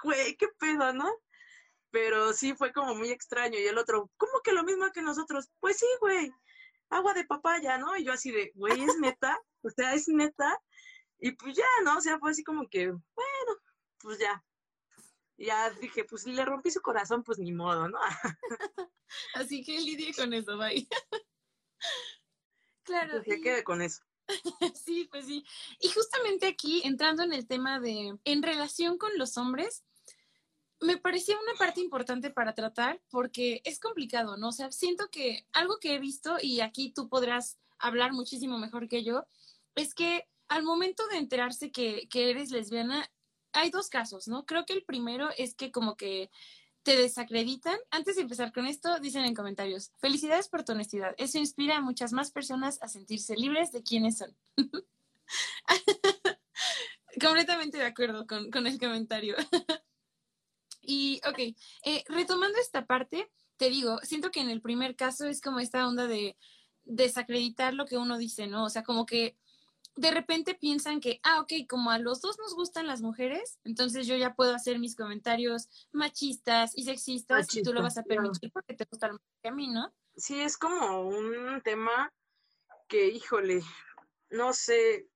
güey, qué pedo, ¿no? Pero sí fue como muy extraño, y el otro, ¿cómo que lo mismo que nosotros? Pues sí, güey, agua de papaya, ¿no? Y yo así de, güey, es neta, o sea, es neta. Y pues ya, ¿no? O sea, fue así como que, bueno, pues ya. Ya dije, pues si le rompí su corazón, pues ni modo, ¿no? así que lidie con eso, bye. claro. Pues ya quede con eso. sí, pues sí. Y justamente aquí, entrando en el tema de, en relación con los hombres, me parecía una parte importante para tratar porque es complicado, ¿no? O sea, siento que algo que he visto, y aquí tú podrás hablar muchísimo mejor que yo, es que al momento de enterarse que, que eres lesbiana, hay dos casos, ¿no? Creo que el primero es que como que te desacreditan. Antes de empezar con esto, dicen en comentarios, felicidades por tu honestidad. Eso inspira a muchas más personas a sentirse libres de quienes son. Completamente de acuerdo con, con el comentario. Y, ok, eh, retomando esta parte, te digo, siento que en el primer caso es como esta onda de desacreditar lo que uno dice, ¿no? O sea, como que de repente piensan que, ah, ok, como a los dos nos gustan las mujeres, entonces yo ya puedo hacer mis comentarios machistas y sexistas y tú lo vas a permitir porque te gusta que a mí, ¿no? Sí, es como un tema que, híjole, no sé,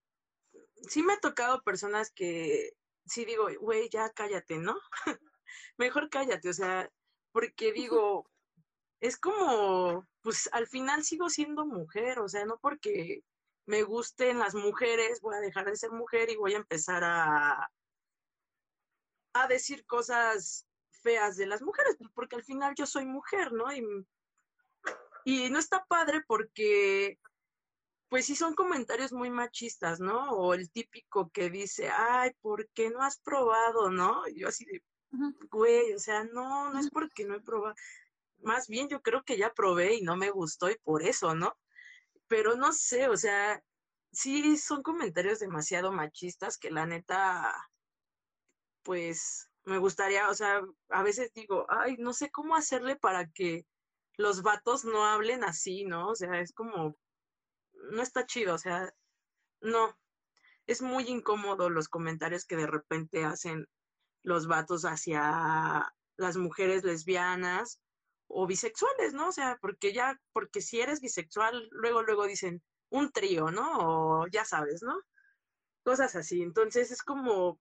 sí me ha tocado personas que sí digo, güey, ya cállate, ¿no? mejor cállate, o sea, porque digo, es como, pues al final sigo siendo mujer, o sea, no porque me gusten las mujeres, voy a dejar de ser mujer y voy a empezar a, a decir cosas feas de las mujeres, pues, porque al final yo soy mujer, ¿no? Y, y no está padre porque, pues sí son comentarios muy machistas, ¿no? O el típico que dice, ay, ¿por qué no has probado, no? Y yo así de, güey, o sea, no, no es porque no he probado. Más bien yo creo que ya probé y no me gustó y por eso, ¿no? Pero no sé, o sea, sí son comentarios demasiado machistas que la neta, pues me gustaría, o sea, a veces digo, ay, no sé cómo hacerle para que los vatos no hablen así, ¿no? O sea, es como, no está chido, o sea, no. Es muy incómodo los comentarios que de repente hacen los vatos hacia las mujeres lesbianas o bisexuales, ¿no? O sea, porque ya, porque si eres bisexual, luego, luego dicen un trío, ¿no? O ya sabes, ¿no? Cosas así. Entonces es como,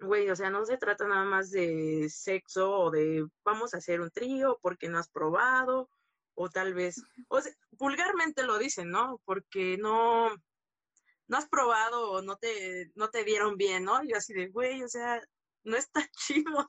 güey, o sea, no se trata nada más de sexo o de vamos a hacer un trío porque no has probado o tal vez, o sea, vulgarmente lo dicen, ¿no? Porque no, no has probado o no te, no te dieron bien, ¿no? Yo así de, güey, o sea, no está chido.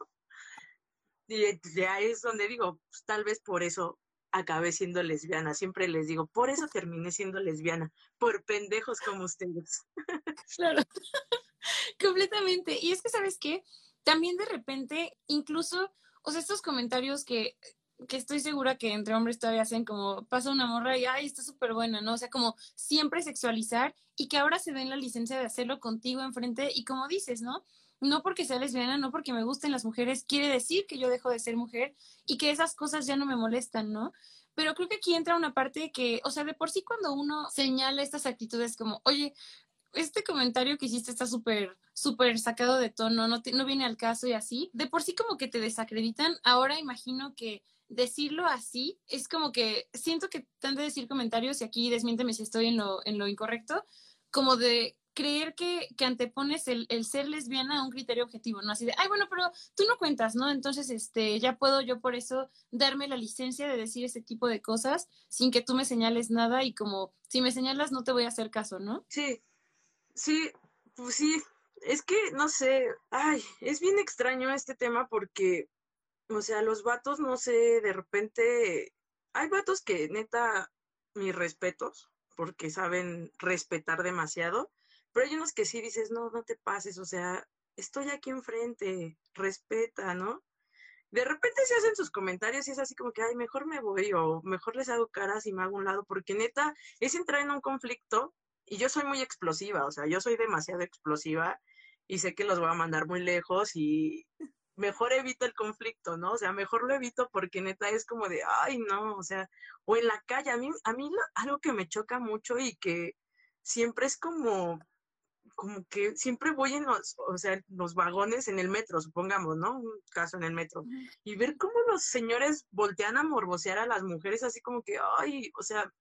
Y ya es donde digo, pues, tal vez por eso acabé siendo lesbiana. Siempre les digo, por eso terminé siendo lesbiana, por pendejos como ustedes. Claro, completamente. Y es que, ¿sabes qué? También de repente, incluso, o sea, estos comentarios que que estoy segura que entre hombres todavía hacen como pasa una morra y ay, está súper buena, ¿no? O sea, como siempre sexualizar y que ahora se den la licencia de hacerlo contigo enfrente y como dices, ¿no? No porque sea lesbiana, no porque me gusten las mujeres, quiere decir que yo dejo de ser mujer y que esas cosas ya no me molestan, ¿no? Pero creo que aquí entra una parte que, o sea, de por sí cuando uno señala estas actitudes como, oye, este comentario que hiciste está súper, súper sacado de tono, no, no viene al caso y así, de por sí como que te desacreditan, ahora imagino que decirlo así es como que siento que tanto decir comentarios, y aquí desmiénteme si estoy en lo, en lo incorrecto, como de creer que, que antepones el, el, ser lesbiana a un criterio objetivo, ¿no? Así de, ay, bueno, pero tú no cuentas, ¿no? Entonces, este, ya puedo yo por eso darme la licencia de decir ese tipo de cosas sin que tú me señales nada y como, si me señalas no te voy a hacer caso, ¿no? Sí, sí, pues sí, es que, no sé, ay, es bien extraño este tema porque o sea, los vatos, no sé, de repente, hay vatos que neta, mis respetos, porque saben respetar demasiado, pero hay unos que sí dices, no, no te pases, o sea, estoy aquí enfrente, respeta, ¿no? De repente se hacen sus comentarios y es así como que, ay, mejor me voy o mejor les hago caras y me hago un lado, porque neta es entrar en un conflicto y yo soy muy explosiva, o sea, yo soy demasiado explosiva y sé que los voy a mandar muy lejos y mejor evito el conflicto, ¿no? O sea, mejor lo evito porque neta es como de, ay, no, o sea, o en la calle, a mí, a mí algo que me choca mucho y que siempre es como, como que siempre voy en los, o sea, los vagones en el metro, supongamos, ¿no? Un caso en el metro, y ver cómo los señores voltean a morbosear a las mujeres así como que, ay, o sea,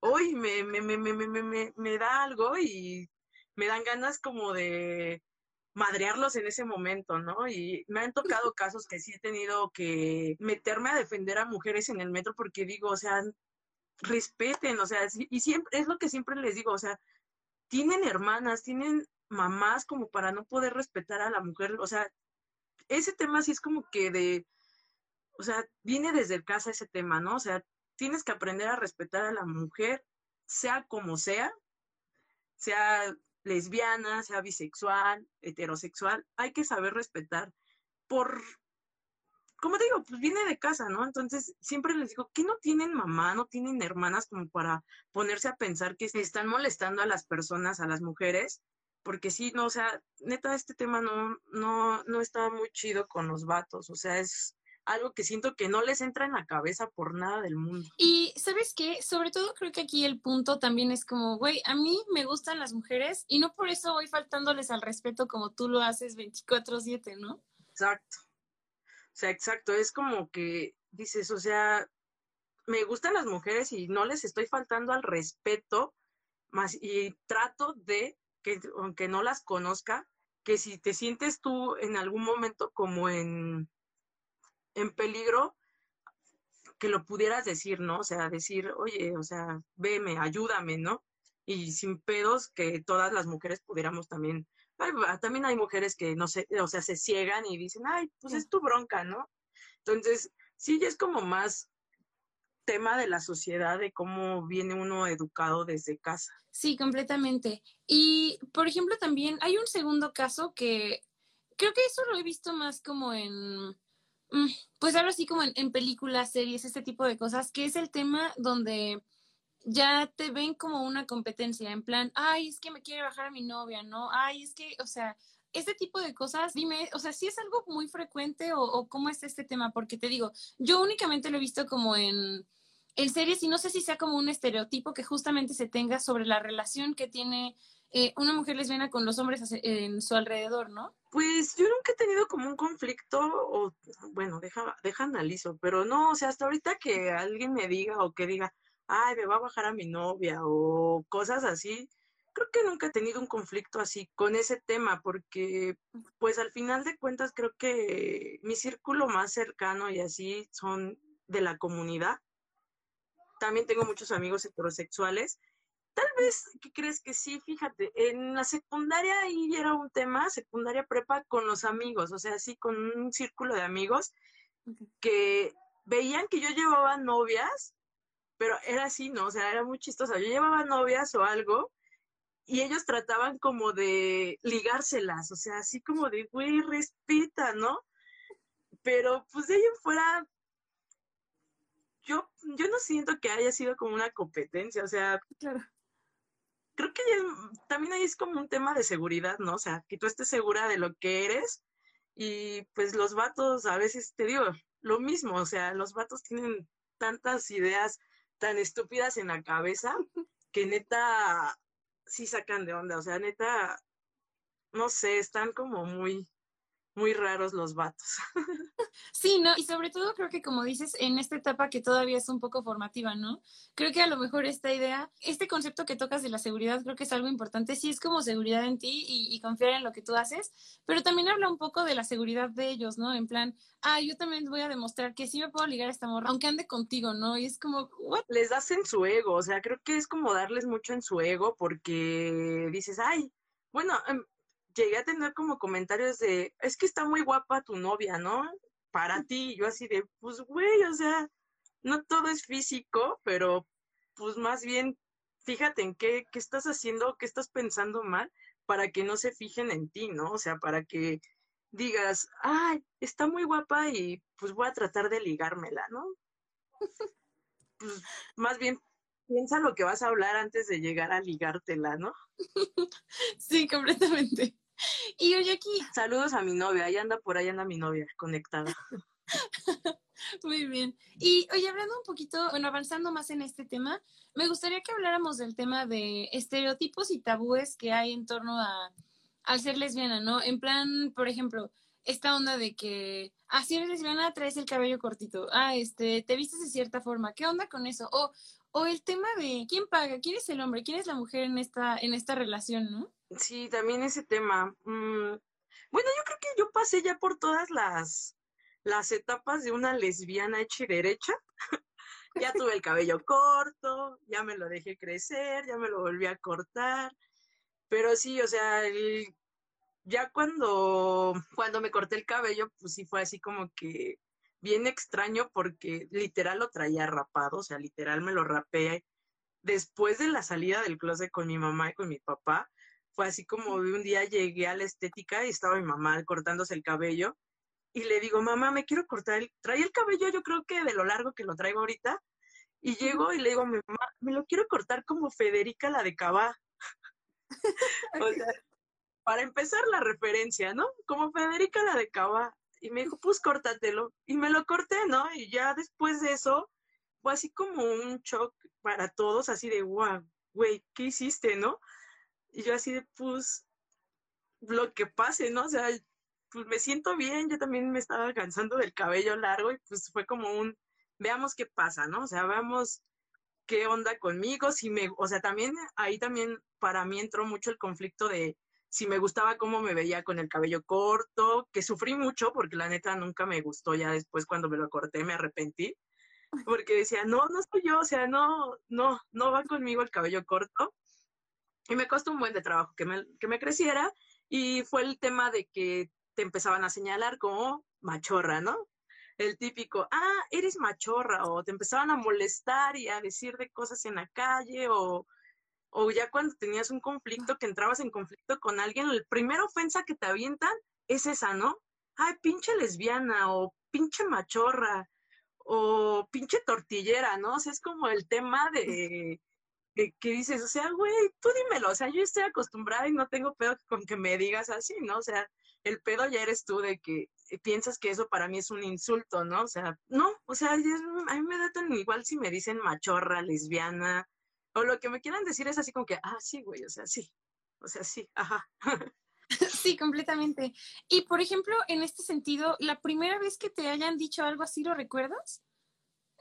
hoy me, me, me, me, me, me, me da algo y me dan ganas como de madrearlos en ese momento, ¿no? Y me han tocado casos que sí he tenido que meterme a defender a mujeres en el metro porque digo, o sea, respeten, o sea, y siempre, es lo que siempre les digo, o sea, tienen hermanas, tienen mamás como para no poder respetar a la mujer, o sea, ese tema sí es como que de, o sea, viene desde casa ese tema, ¿no? O sea, tienes que aprender a respetar a la mujer, sea como sea, sea lesbiana, sea bisexual, heterosexual, hay que saber respetar por, como digo, pues viene de casa, ¿no? Entonces siempre les digo, ¿qué no tienen mamá, no tienen hermanas como para ponerse a pensar que están molestando a las personas, a las mujeres? Porque sí, no, o sea, neta, este tema no, no, no está muy chido con los vatos, o sea, es, algo que siento que no les entra en la cabeza por nada del mundo. Y sabes qué, sobre todo creo que aquí el punto también es como, güey, a mí me gustan las mujeres y no por eso voy faltándoles al respeto como tú lo haces 24/7, ¿no? Exacto. Sea, exacto, es como que dices, o sea, me gustan las mujeres y no les estoy faltando al respeto, más y trato de que aunque no las conozca, que si te sientes tú en algún momento como en en peligro, que lo pudieras decir, ¿no? O sea, decir, oye, o sea, veme, ayúdame, ¿no? Y sin pedos que todas las mujeres pudiéramos también, también hay mujeres que no sé, o sea, se ciegan y dicen, ay, pues es tu bronca, ¿no? Entonces, sí, ya es como más tema de la sociedad, de cómo viene uno educado desde casa. Sí, completamente. Y, por ejemplo, también hay un segundo caso que creo que eso lo he visto más como en Mm, pues ahora sí como en, películas, series, este tipo de cosas, que es el tema donde ya te ven como una competencia, en plan, ay, es que me quiere bajar a mi novia, ¿no? Ay, es que, o sea, este tipo de cosas, dime, o sea, si es algo muy frecuente o, cómo es este tema, porque te digo, yo únicamente lo he visto como en, en series y no sé si sea como un estereotipo que justamente se tenga sobre la relación que tiene eh, una mujer lesbiana con los hombres en su alrededor, ¿no? Pues yo nunca he tenido como un conflicto, o bueno, deja, deja analizo, pero no, o sea, hasta ahorita que alguien me diga o que diga, ay, me va a bajar a mi novia o cosas así, creo que nunca he tenido un conflicto así con ese tema, porque pues al final de cuentas creo que mi círculo más cercano y así son de la comunidad. También tengo muchos amigos heterosexuales Tal vez, ¿qué crees que sí? Fíjate, en la secundaria ahí era un tema, secundaria prepa con los amigos, o sea, así con un círculo de amigos que veían que yo llevaba novias, pero era así, ¿no? O sea, era muy chistosa. Yo llevaba novias o algo y ellos trataban como de ligárselas, o sea, así como de, güey, respeta, ¿no? Pero pues de ahí en fuera, yo, yo no siento que haya sido como una competencia, o sea, claro. creo que también ahí es como un tema de seguridad, ¿no? O sea, que tú estés segura de lo que eres y pues los vatos a veces, te digo, lo mismo, o sea, los vatos tienen tantas ideas tan estúpidas en la cabeza que neta sí sacan de onda, o sea, neta, no sé, están como muy, muy raros los vatos. Sí, ¿no? Y sobre todo creo que como dices, en esta etapa que todavía es un poco formativa, ¿no? Creo que a lo mejor esta idea, este concepto que tocas de la seguridad, creo que es algo importante. Sí, es como seguridad en ti y, confiar en lo que tú haces, pero también habla un poco de la seguridad de ellos, ¿no? En plan, ah, yo también voy a demostrar que sí me puedo ligar a esta morra, aunque ande contigo, ¿no? Y es como, ¿what? Les das en su ego, o sea, creo que es como darles mucho en su ego porque dices, ay, bueno, em, llegué a tener como comentarios de, es que está muy guapa tu novia, ¿no? Para ti, yo así de, pues güey, o sea, no todo es físico, pero pues más bien fíjate en qué, qué estás haciendo, qué estás pensando mal, para que no se fijen en ti, ¿no? O sea, para que digas, ay, está muy guapa y pues voy a tratar de ligármela, ¿no? Pues más bien piensa lo que vas a hablar antes de llegar a ligártela, ¿no? Sí, completamente. Y oye aquí. Saludos a mi novia, ahí anda por ahí anda mi novia, conectada. Muy bien. Y oye, hablando un poquito, bueno, avanzando más en este tema, me gustaría que habláramos del tema de estereotipos y tabúes que hay en torno a al ser lesbiana, ¿no? En plan, por ejemplo, esta onda de que, ah, si eres lesbiana, traes el cabello cortito, ah, este, te vistes de cierta forma, ¿qué onda con eso? O, o el tema de quién paga, quién es el hombre, quién es la mujer en esta, en esta relación, ¿no? Sí, también ese tema. Mm, bueno, yo creo que yo pasé ya por todas las, las etapas de una lesbiana hecha y derecha. ya tuve el cabello corto, ya me lo dejé crecer, ya me lo volví a cortar. Pero sí, o sea, ya cuando, cuando me corté el cabello, pues sí fue así como que bien extraño porque literal lo traía rapado, o sea, literal me lo rapé después de la salida del closet con mi mamá y con mi papá fue así como de un día llegué a la estética y estaba mi mamá cortándose el cabello y le digo, mamá, me quiero cortar, el... trae el cabello yo creo que de lo largo que lo traigo ahorita y llego y le digo a mi mamá, me lo quiero cortar como Federica la de Cabá. o sea, para empezar la referencia, ¿no? Como Federica la de Cabá. Y me dijo, pues córtatelo. Y me lo corté, ¿no? Y ya después de eso, fue así como un shock para todos, así de, wow, güey, ¿qué hiciste, no? Y yo así de, pues, lo que pase, ¿no? O sea, pues me siento bien, yo también me estaba cansando del cabello largo y pues fue como un, veamos qué pasa, ¿no? O sea, veamos qué onda conmigo, si me, o sea, también ahí también para mí entró mucho el conflicto de si me gustaba cómo me veía con el cabello corto, que sufrí mucho porque la neta nunca me gustó ya después cuando me lo corté, me arrepentí, porque decía, no, no soy yo, o sea, no, no, no va conmigo el cabello corto. Y me costó un buen de trabajo que me, que me creciera y fue el tema de que te empezaban a señalar como machorra, ¿no? El típico, ah, eres machorra, o te empezaban a molestar y a decir de cosas en la calle, o, o ya cuando tenías un conflicto, que entrabas en conflicto con alguien, la primera ofensa que te avientan es esa, ¿no? Ay, pinche lesbiana, o pinche machorra, o pinche tortillera, ¿no? O sea, es como el tema de que, dices, o sea, güey, tú dímelo, o sea, yo estoy acostumbrada y no tengo pedo con que me digas así, ¿no? O sea, el pedo ya eres tú de que piensas que eso para mí es un insulto, ¿no? O sea, no, o sea, a mí me da tan igual si me dicen machorra, lesbiana, o lo que me quieran decir es así como que, ah, sí, güey, o sea, sí, o sea, sí, ajá. Sí, completamente. Y por ejemplo, en este sentido, ¿la primera vez que te hayan dicho algo así lo recuerdas?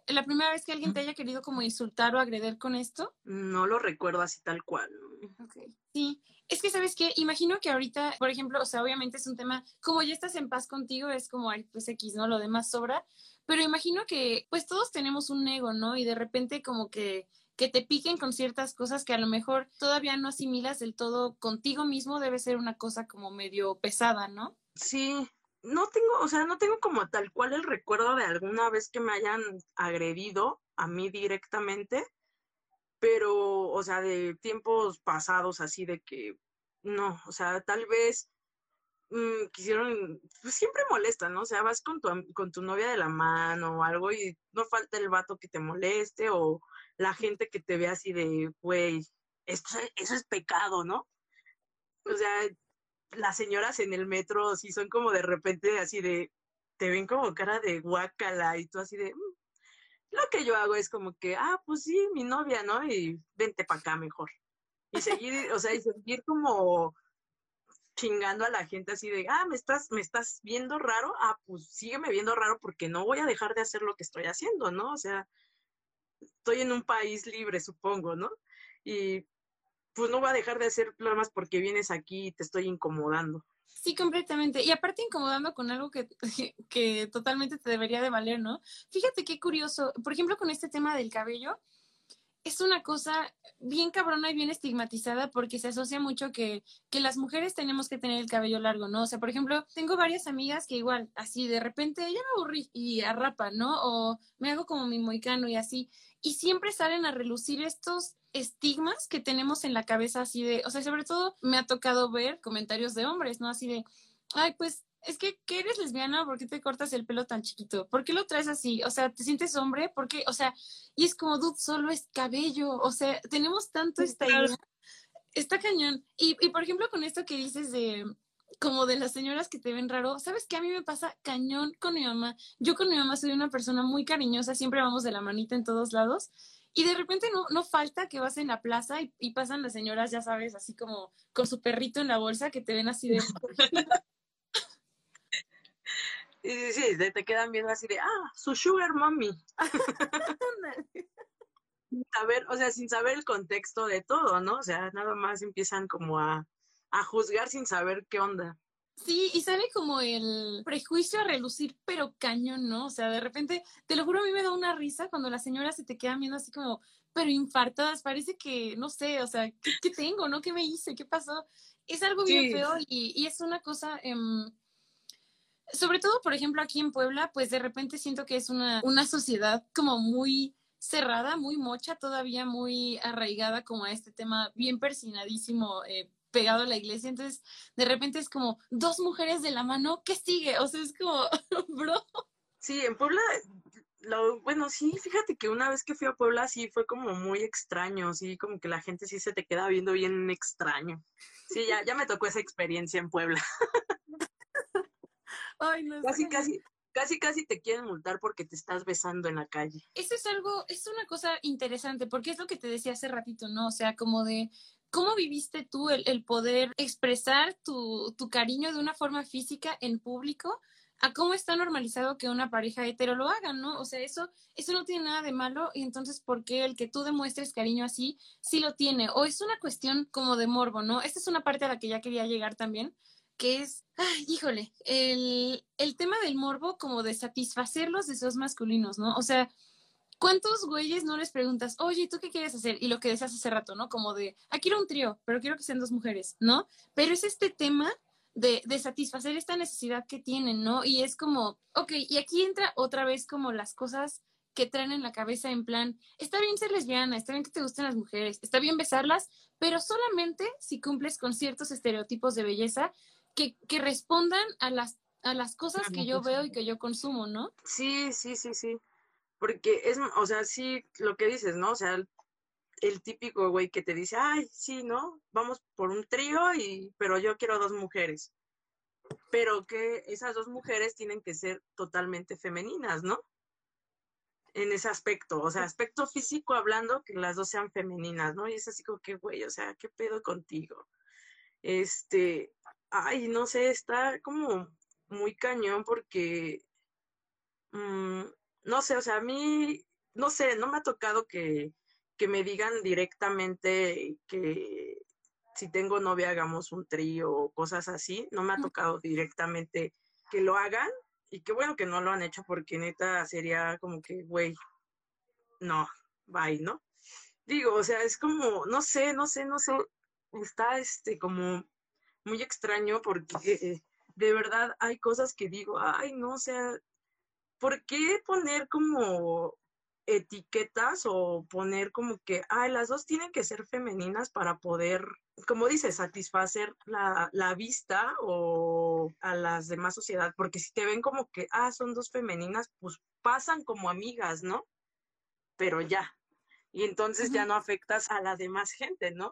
la primera vez que alguien te haya querido como insultar o agredir con esto? No lo recuerdo así tal cual. Sí, es que sabes que imagino que ahorita, por ejemplo, o sea, obviamente es un tema, como ya estás en paz contigo, es como, ay, pues X, ¿no? Lo demás sobra, pero imagino que pues todos tenemos un ego, ¿no? Y de repente como que que te piquen con ciertas cosas que a lo mejor todavía no asimilas del todo contigo mismo debe ser una cosa como medio pesada, ¿no? Sí, no tengo, o sea, no tengo como tal cual el recuerdo de alguna vez que me hayan agredido a mí directamente, pero, o sea, de tiempos pasados así de que, no, o sea, tal vez mm, quisieron, pues siempre molesta, ¿no? O sea, vas con tu, con tu novia de la mano o algo y no falta el vato que te moleste o la gente que te ve así de, güey, eso es pecado, ¿no? O sea, las señoras en el metro sí son como de repente así de, te ven como cara de guacala y tú así de, mm". lo que yo hago es como que, ah, pues sí, mi novia, ¿no? Y vente para acá mejor. Y seguir, o sea, y seguir como chingando a la gente así de, ah, me estás, me estás viendo raro, ah, pues sígueme viendo raro porque no voy a dejar de hacer lo que estoy haciendo, ¿no? O sea, estoy en un país libre, supongo, ¿no? Y pues no voy a dejar de hacer más porque vienes aquí y te estoy incomodando. Sí, completamente. Y aparte incomodando con algo que, que totalmente te debería de valer, ¿no? Fíjate qué curioso. Por ejemplo, con este tema del cabello, es una cosa bien cabrona y bien estigmatizada porque se asocia mucho que, que las mujeres tenemos que tener el cabello largo, ¿no? O sea, por ejemplo, tengo varias amigas que igual, así de repente ya me aburrí y arrapa, ¿no? O me hago como mi moicano y así. Y siempre salen a relucir estos estigmas que tenemos en la cabeza así de, o sea, sobre todo me ha tocado ver comentarios de hombres, ¿no? Así de, ay, pues es que, ¿qué eres lesbiana? ¿Por qué te cortas el pelo tan chiquito? ¿Por qué lo traes así? O sea, ¿te sientes hombre? ¿Por qué? O sea, y es como, dude, solo es cabello. O sea, tenemos tanto esta idea. Está cañón. Y, y, por ejemplo, con esto que dices de, como de las señoras que te ven raro, ¿sabes qué? A mí me pasa cañón con mi mamá. Yo con mi mamá soy una persona muy cariñosa, siempre vamos de la manita en todos lados. Y de repente no, no falta que vas en la plaza y, y pasan las señoras, ya sabes, así como con su perrito en la bolsa, que te ven así de... Y sí, te quedan viendo así de, ah, su sugar mommy. saber, o sea, sin saber el contexto de todo, ¿no? O sea, nada más empiezan como a, a juzgar sin saber qué onda. Sí, y sale como el prejuicio a relucir, pero cañón, ¿no? O sea, de repente, te lo juro, a mí me da una risa cuando las señoras se te quedan viendo así como, pero infartadas, parece que, no sé, o sea, ¿qué, tengo, no? ¿Qué me hice? ¿Qué pasó? Es algo bien feo y, y, es una cosa, eh, sobre todo, por ejemplo, aquí en Puebla, pues de repente siento que es una, una sociedad como muy cerrada, muy mocha, todavía muy arraigada como a este tema bien persinadísimo, eh, pegado a la iglesia. Entonces, de repente es como dos mujeres de la mano, ¿qué sigue? O sea, es como, bro. Sí, en Puebla, lo, bueno, sí, fíjate que una vez que fui a Puebla sí fue como muy extraño, sí, como que la gente sí se te queda viendo bien extraño. Sí, ya, ya me tocó esa experiencia en Puebla. casi, casi, casi, casi te quieren multar porque te estás besando en la calle. Eso es algo, es una cosa interesante, porque es lo que te decía hace ratito, ¿no? O sea, como de cómo viviste tú el, poder expresar tu, tu, cariño de una forma física en público a cómo está normalizado que una pareja hetero lo haga, ¿no? O sea, eso, eso no tiene nada de malo y entonces, ¿por qué el que tú demuestres cariño así sí lo tiene? O es una cuestión como de morbo, ¿no? Esta es una parte a la que ya quería llegar también, que es, ay, híjole, el, el tema del morbo como de satisfacer los deseos masculinos, ¿no? O sea, ¿cuántos güeyes no les preguntas, oye, ¿tú qué quieres hacer? Y lo que decías hace rato, ¿no? Como de, ah, quiero un trío, pero quiero que sean dos mujeres, ¿no? Pero es este tema de, de, satisfacer esta necesidad que tienen, ¿no? Y es como, ok, y aquí entra otra vez como las cosas que traen en la cabeza en plan, está bien ser lesbiana, está bien que te gusten las mujeres, está bien besarlas, pero solamente si cumples con ciertos estereotipos de belleza que, que respondan a las, a las cosas que yo veo y que yo consumo, ¿no? Sí, sí, sí, sí. Porque es, o sea, sí, lo que dices, ¿no? O sea, el, típico güey que te dice, ay, sí, ¿no? Vamos por un trío, y, pero yo quiero dos mujeres. Pero que esas dos mujeres tienen que ser totalmente femeninas, ¿no? En ese aspecto, o sea, aspecto físico hablando, que las dos sean femeninas, ¿no? Y es así como que, güey, o sea, ¿qué pedo contigo? Este, ay, no sé, está como muy cañón porque, mm, no sé, o sea, a mí, no sé, no me ha tocado que, que me digan directamente que si tengo novia hagamos un trío o cosas así, no me ha tocado directamente que lo hagan y qué bueno que no lo han hecho porque neta sería como que, güey, no, bye, ¿no? Digo, o sea, es como, no sé, no sé, no sé, está este como muy extraño porque de verdad hay cosas que digo, ay, no, o sea, ¿por qué poner como etiquetas o poner como que, ay, las dos tienen que ser femeninas para poder, como dices, satisfacer la, la, vista o a las demás sociedad, porque si te ven como que, ah, son dos femeninas, pues pasan como amigas, ¿no? Pero ya. Y entonces ya no afectas a la demás gente, ¿no?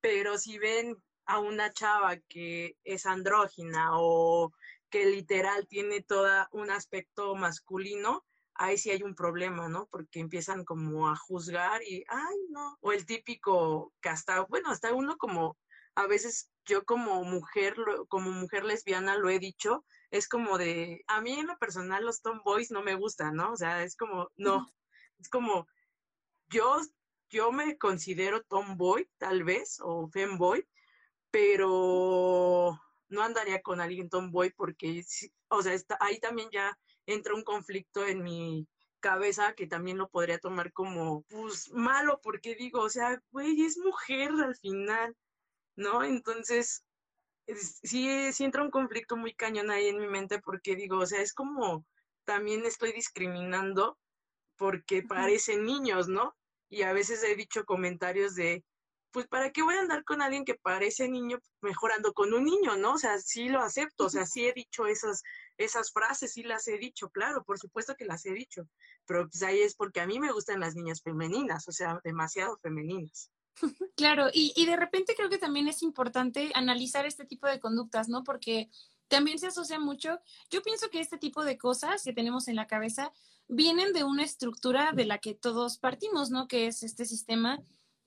Pero si ven a una chava que es andrógina o que literal tiene todo un aspecto masculino, ahí sí hay un problema, ¿no? Porque empiezan como a juzgar y, ay, no. O el típico que hasta, bueno, hasta uno como, a veces yo como mujer, como mujer lesbiana lo he dicho, es como de, a mí en lo personal los tomboys no me gustan, ¿no? O sea, es como, no, es como, yo, yo me considero tomboy, tal vez, o femboy, pero no andaría con alguien tomboy porque, o sea, está, ahí también ya entra un conflicto en mi cabeza que también lo podría tomar como, pues, malo, porque digo, o sea, güey, es mujer al final, ¿no? Entonces, sí, sí entra un conflicto muy cañón ahí en mi mente porque digo, o sea, es como, también estoy discriminando porque parecen niños, ¿no? Y a veces he dicho comentarios de, pues, ¿para qué voy a andar con alguien que parece niño mejorando con un niño, ¿no? O sea, sí lo acepto, o sea, sí he dicho esas, esas frases sí las he dicho, claro, por supuesto que las he dicho, pero pues ahí es porque a mí me gustan las niñas femeninas, o sea, demasiado femeninas. Claro, y, y de repente creo que también es importante analizar este tipo de conductas, ¿no? Porque también se asocia mucho, yo pienso que este tipo de cosas que tenemos en la cabeza vienen de una estructura de la que todos partimos, ¿no? Que es este sistema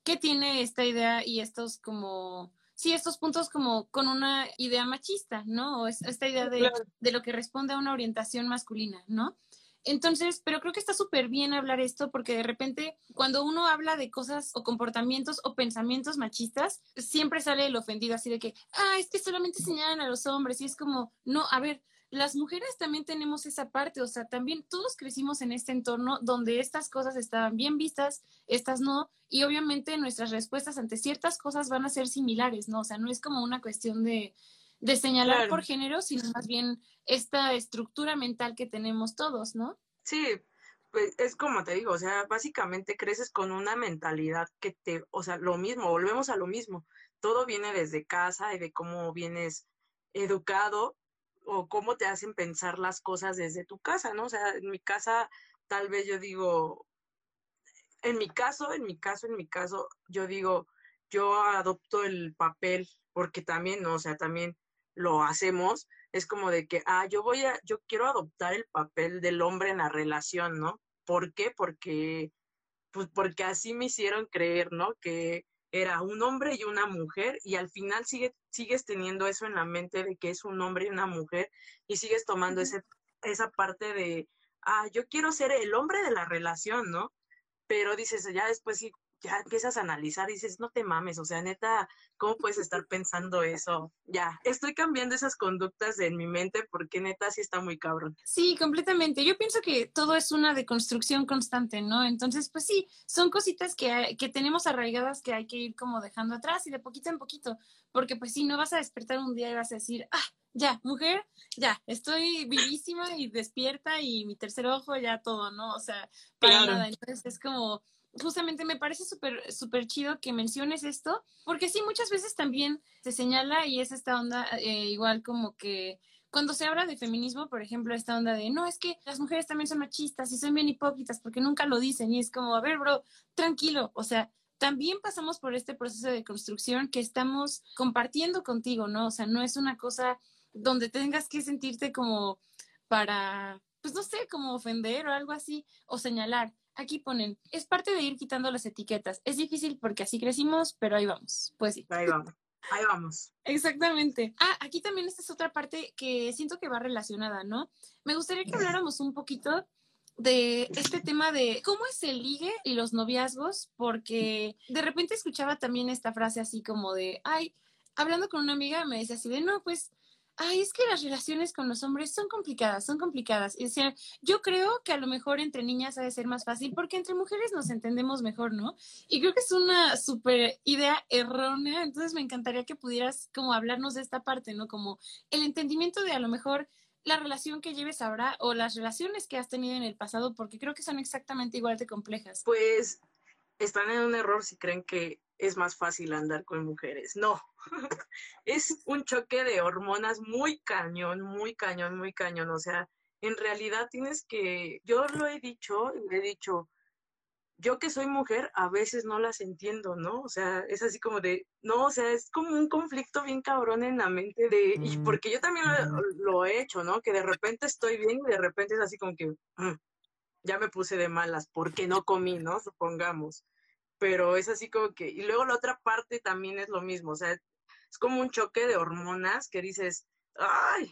que tiene esta idea y estos como sí, estos puntos como con una idea machista, ¿no? O esta idea de, de lo que responde a una orientación masculina, ¿no? Entonces, pero creo que está súper bien hablar esto porque de repente cuando uno habla de cosas o comportamientos o pensamientos machistas, siempre sale el ofendido así de que, ah, es que solamente señalan a los hombres y es como, no, a ver, las mujeres también tenemos esa parte, o sea, también todos crecimos en este entorno donde estas cosas estaban bien vistas, estas no, y obviamente nuestras respuestas ante ciertas cosas van a ser similares, ¿no? O sea, no es como una cuestión de, de señalar por género, sino más bien esta estructura mental que tenemos todos, ¿no? Sí, pues es como te digo, o sea, básicamente creces con una mentalidad que te, o sea, lo mismo, volvemos a lo mismo, todo viene desde casa y de cómo vienes educado o cómo te hacen pensar las cosas desde tu casa, ¿no? O sea, en mi casa tal vez yo digo, en mi caso, en mi caso, en mi caso, yo digo, yo adopto el papel porque también, ¿no? O sea, también lo hacemos, es como de que, ah, yo voy a, yo quiero adoptar el papel del hombre en la relación, ¿no? ¿Por qué? Porque, pues porque así me hicieron creer, ¿no? Que era un hombre y una mujer y al final sigue, sigues teniendo eso en la mente de que es un hombre y una mujer y sigues tomando ese, esa parte de, ah, yo quiero ser el hombre de la relación, ¿no? Pero dices, ya después sí, ya empiezas a analizar y dices, no te mames, o sea, neta, ¿cómo puedes estar pensando eso? Ya, estoy cambiando esas conductas en mi mente porque neta sí está muy cabrón. Sí, completamente. Yo pienso que todo es una deconstrucción constante, ¿no? Entonces, pues sí, son cositas que, que tenemos arraigadas que hay que ir como dejando atrás y de poquito en poquito, porque pues sí, no vas a despertar un día y vas a decir, ah, ya, mujer, ya, estoy vivísima y despierta y mi tercer ojo ya todo, ¿no? O sea, para nada. Entonces es como justamente me parece súper súper chido que menciones esto, porque sí, muchas veces también se señala y es esta onda eh, igual como que cuando se habla de feminismo, por ejemplo, esta onda de, no, es que las mujeres también son machistas y son bien hipócritas porque nunca lo dicen y es como, a ver, bro, tranquilo, o sea, también pasamos por este proceso de construcción que estamos compartiendo contigo, ¿no? O sea, no es una cosa donde tengas que sentirte como para, pues no sé, como ofender o algo así, o señalar aquí ponen, es parte de ir quitando las etiquetas. Es difícil porque así crecimos, pero ahí vamos. Pues sí. Ahí vamos. Ahí vamos. Exactamente. Ah, aquí también esta es otra parte que siento que va relacionada, ¿no? Me gustaría que habláramos un poquito de este tema de cómo es el ligue y los noviazgos, porque de repente escuchaba también esta frase así como de, ay, hablando con una amiga me decía así de, no, pues ay, es que las relaciones con los hombres son complicadas, son complicadas. Y decía, yo creo que a lo mejor entre niñas ha de ser más fácil porque entre mujeres nos entendemos mejor, ¿no? Y creo que es una súper idea errónea, entonces me encantaría que pudieras como hablarnos de esta parte, ¿no? Como el entendimiento de a lo mejor la relación que lleves ahora o las relaciones que has tenido en el pasado, porque creo que son exactamente igual de complejas. Pues están en un error si creen que es más fácil andar con mujeres. No, es un choque de hormonas muy cañón, muy cañón, muy cañón. O sea, en realidad tienes que, yo lo he dicho, he dicho, yo que soy mujer, a veces no las entiendo, ¿no? O sea, es así como de, no, o sea, es como un conflicto bien cabrón en la mente de, y mm, porque yo también lo, he hecho, ¿no? Que de repente estoy bien y de repente es así como que, mm, ya me puse de malas porque no comí, ¿no? Supongamos. Pero es así como que, y luego la otra parte también es lo mismo, o sea, es como un choque de hormonas que dices, ay,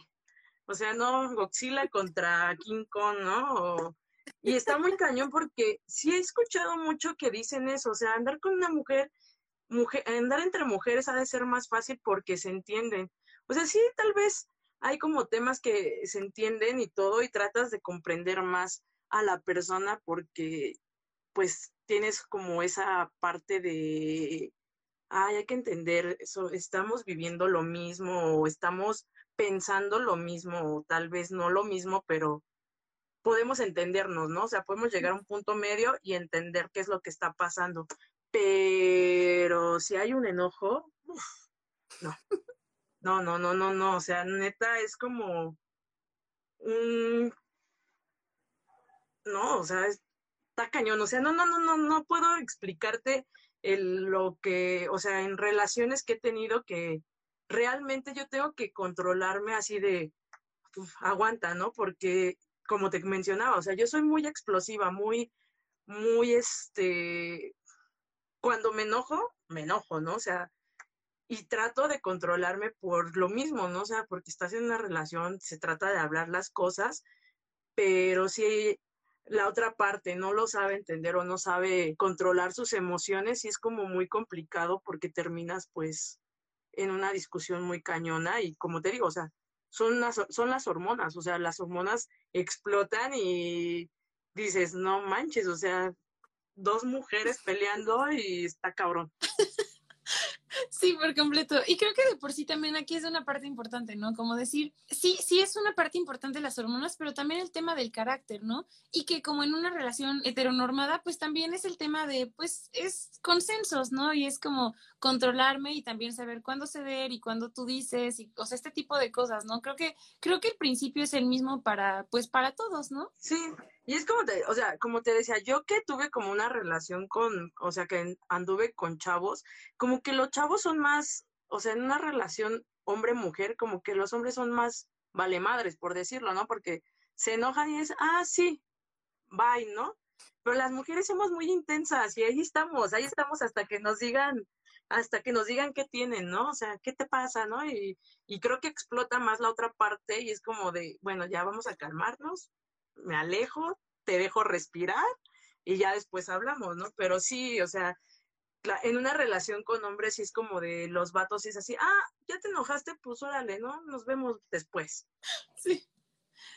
o sea, no, Godzilla contra King Kong, ¿no? O, y está muy cañón porque sí he escuchado mucho que dicen eso, o sea, andar con una mujer, mujer, andar entre mujeres ha de ser más fácil porque se entienden. O sea, sí, tal vez hay como temas que se entienden y todo y tratas de comprender más a la persona porque pues tienes como esa parte de, ay, hay que entender, eso, estamos viviendo lo mismo o estamos pensando lo mismo o tal vez no lo mismo, pero podemos entendernos, ¿no? O sea, podemos llegar a un punto medio y entender qué es lo que está pasando. Pero si hay un enojo, no. No, no, no, no, no. O sea, neta es como un... No, o sea, está cañón. O sea, no, no, no, no, no puedo explicarte el, lo que, o sea, en relaciones que he tenido que realmente yo tengo que controlarme así de, aguanta, ¿no? Porque como te mencionaba, o sea, yo soy muy explosiva, muy, muy, este, cuando me enojo, me enojo, ¿no? O sea, y trato de controlarme por lo mismo, ¿no? O sea, porque estás en una relación, se trata de hablar las cosas, pero si la otra parte no lo sabe entender o no sabe controlar sus emociones, sí es como muy complicado porque terminas pues en una discusión muy cañona y como te digo, o sea, son las, son las hormonas, o sea, las hormonas explotan y dices, no manches, o sea, dos mujeres peleando y está cabrón. Sí, por completo. Y creo que de por sí también aquí es una parte importante, ¿no? Como decir, sí, sí es una parte importante las hormonas, pero también el tema del carácter, ¿no? Y que como en una relación heteronormada, pues también es el tema de, pues, es consensos, ¿no? Y es como controlarme y también saber cuándo ceder y cuándo tú dices, y, o sea, este tipo de cosas, ¿no? Creo que, creo que el principio es el mismo para, pues, para todos, ¿no? Sí, y es como te, o sea, como te decía, yo que tuve como una relación con, o sea, que anduve con chavos, como que los chavos son más, o sea, en una relación hombre-mujer, como que los hombres son más vale madres, por decirlo, ¿no? Porque se enojan y es, ah, sí, bye, ¿no? Pero las mujeres somos muy intensas y ahí estamos, ahí estamos hasta que nos digan, hasta que nos digan qué tienen, ¿no? O sea, ¿qué te pasa, no? Y, y creo que explota más la otra parte y es como de, bueno, ya vamos a calmarnos, me alejo, te dejo respirar y ya después hablamos, ¿no? Pero sí, o sea, en una relación con hombres sí es como de los vatos y es así, ah, ya te enojaste, pues órale, ¿no? Nos vemos después. Sí.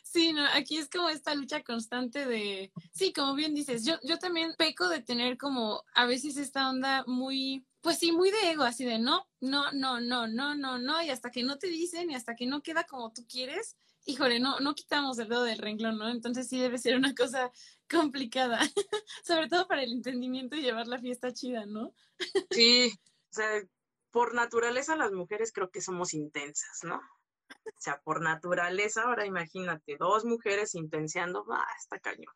Sí, no, aquí es como esta lucha constante de, sí, como bien dices, yo, yo también peco de tener como a veces esta onda muy, pues sí, muy de ego, así de no, no, no, no, no, no, no, y hasta que no te dicen y hasta que no queda como tú quieres, híjole, no, no quitamos el dedo del renglón, ¿no? Entonces sí debe ser una cosa complicada, sobre todo para el entendimiento y llevar la fiesta chida, ¿no? sí, o sea, por naturaleza las mujeres creo que somos intensas, ¿no? O sea, por naturaleza, ahora imagínate, dos mujeres intenciando, ah, está cañón.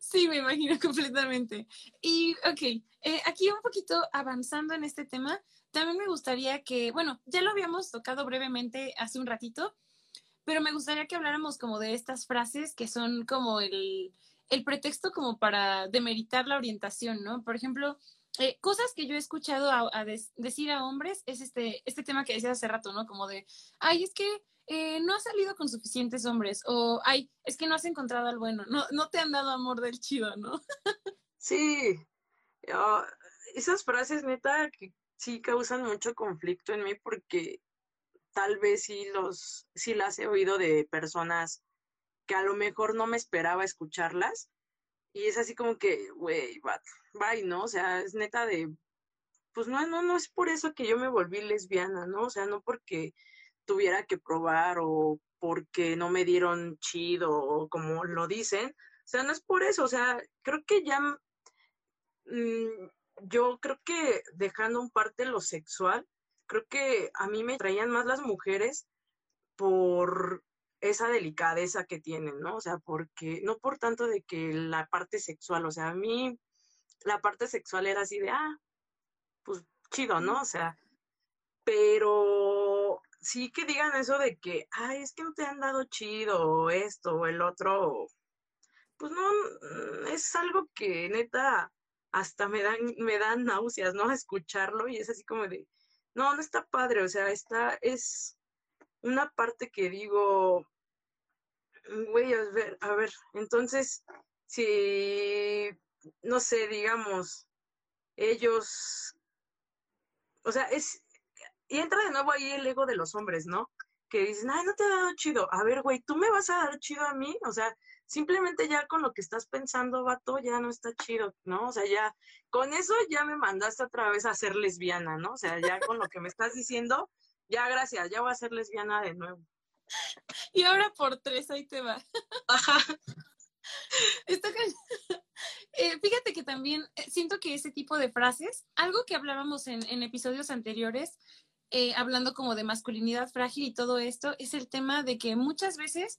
Sí, me imagino completamente. Y, ok, eh, aquí un poquito avanzando en este tema, también me gustaría que, bueno, ya lo habíamos tocado brevemente hace un ratito, pero me gustaría que habláramos como de estas frases que son como el, el pretexto como para demeritar la orientación, ¿no? Por ejemplo, eh, cosas que yo he escuchado a, decir a hombres es este, este tema que decía hace rato, ¿no? Como de, ay, es que eh, no has salido con suficientes hombres, o ay, es que no has encontrado al bueno, no, no te han dado amor del chido, ¿no? sí, esas frases neta que sí causan mucho conflicto en mí porque tal vez sí los, sí las he oído de personas que a lo mejor no me esperaba escucharlas. Y es así como que, güey, bye, ¿no? O sea, es neta de, pues no, no, no es por eso que yo me volví lesbiana, ¿no? O sea, no porque tuviera que probar o porque no me dieron chido o como lo dicen. O sea, no es por eso, o sea, creo que ya, mm, yo creo que dejando un parte lo sexual, creo que a mí me traían más las mujeres por esa delicadeza que tienen, ¿no? O sea, porque, no por tanto de que la parte sexual, o sea, a mí la parte sexual era así de, ah, pues chido, ¿no? O sea, pero sí que digan eso de que, ay, es que no te han dado chido esto o el otro, pues no, mm, es algo que neta hasta me dan, me dan náuseas, ¿no? Escucharlo y es así como de, no, no está padre, o sea, está, es una parte que digo, güey, a ver, a ver, entonces, si, no sé, digamos, ellos, o sea, es, y entra de nuevo ahí el ego de los hombres, ¿no? Que dicen, ay, no te ha dado chido. A ver, güey, ¿tú me vas a dar chido a mí? O sea, simplemente ya con lo que estás pensando, vato, ya no está chido, ¿no? O sea, ya, con eso ya me mandaste otra vez a ser lesbiana, ¿no? O sea, ya con lo que me estás diciendo, ya gracias, ya voy a ser lesbiana de nuevo. Y ahora por tres, ahí te va. Ajá. Eh, fíjate que también eh, siento que ese tipo de frases, algo que hablábamos en, en episodios anteriores, eh, hablando como de masculinidad frágil y todo esto, es el tema de que muchas veces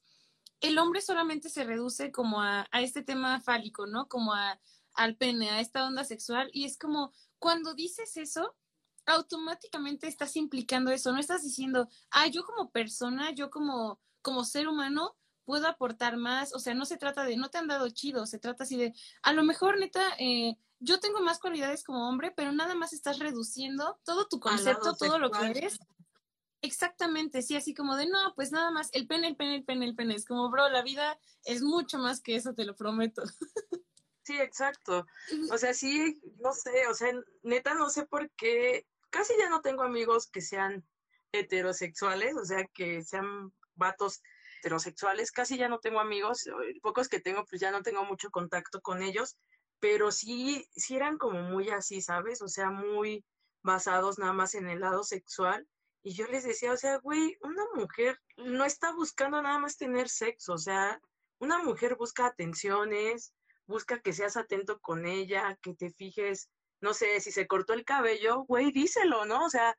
el hombre solamente se reduce como a, este tema fálico, ¿no? Como a, al pene, a esta onda sexual. Y es como, cuando dices eso, automáticamente estás implicando eso, no estás diciendo, ah, yo como persona, yo como, como ser humano, puedo aportar más, o sea, no se trata de, no te han dado chido, se trata así de, a lo mejor, neta, eh, yo tengo más cualidades como hombre, pero nada más estás reduciendo todo tu concepto, todo lo que eres. Exactamente, sí, así como de, no, pues nada más, el pene, el pene, el pene, el pene. Es como, bro, la vida es mucho más que eso, te lo prometo. Sí, exacto. O sea, sí, no sé, o sea, neta no sé por qué, casi ya no tengo amigos que sean heterosexuales, o sea, que sean vatos heterosexuales, casi ya no tengo amigos, pocos que tengo, pues ya no tengo mucho contacto con ellos, pero sí, sí eran como muy así, ¿sabes? O sea, muy basados nada más en el lado sexual. Y yo les decía, o sea, güey, una mujer no está buscando nada más tener sexo, o sea, una mujer busca atenciones, busca que seas atento con ella, que te fijes, no sé, si se cortó el cabello, güey, díselo, ¿no? O sea,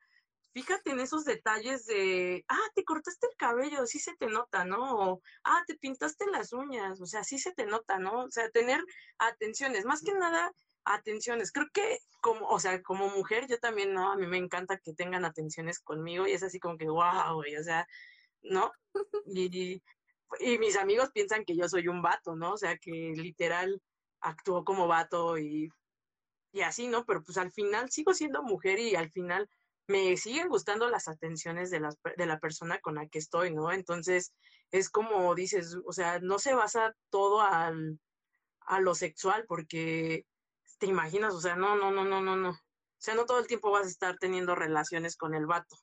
fíjate en esos detalles de, ah, te cortaste el cabello, sí se te nota, ¿no? O, ah, te pintaste las uñas, o sea, sí se te nota, ¿no? O sea, tener atenciones, más que nada atenciones. Creo que como, o sea, como mujer, yo también, ¿no? A mí me encanta que tengan atenciones conmigo y es así como que, wow, güey, o sea, ¿no? Y, y mis amigos piensan que yo soy un vato, ¿no? O sea, que literal actúo como vato y, y así, ¿no? Pero pues al final sigo siendo mujer y al final me siguen gustando las atenciones de la, de la persona con la que estoy, ¿no? Entonces, es como dices, o sea, no se basa todo al, a lo sexual, porque te imaginas, o sea, no, no, no, no, no, no. O sea, no todo el tiempo vas a estar teniendo relaciones con el vato.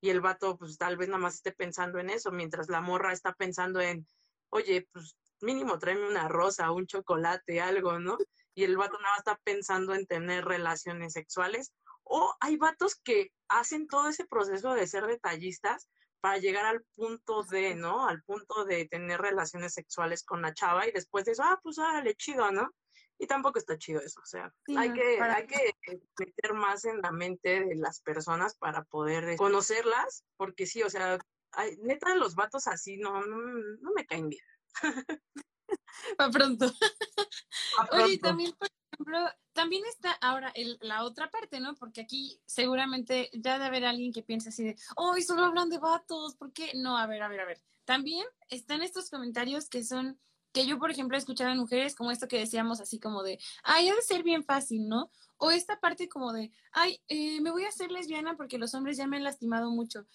Y el vato, pues tal vez nada más esté pensando en eso, mientras la morra está pensando en, oye, pues mínimo tráeme una rosa, un chocolate, algo, ¿no? Y el vato nada más está pensando en tener relaciones sexuales o hay vatos que hacen todo ese proceso de ser detallistas para llegar al punto de, ¿no? Al punto de tener relaciones sexuales con la chava y después de eso, ah, pues árale, chido, ¿no? Y tampoco está chido eso, o sea, hay, que, hay que meter más en la mente de las personas para poder conocerlas, porque sí, o sea, hay, neta, los vatos así no, no, me caen bien. A pronto. Oye, también, por ejemplo, también está ahora la otra parte, ¿no? Porque aquí seguramente ya de haber alguien que piensa así de, oh, solo hablan de vatos, ¿por qué? No, a ver, a ver, a ver. También están estos comentarios que son, que yo, por ejemplo, he escuchado en mujeres como esto que decíamos así como de, ay, ha de ser bien fácil, ¿no? O esta parte como de, ay, eh, me voy a hacer lesbiana porque los hombres ya me han lastimado mucho.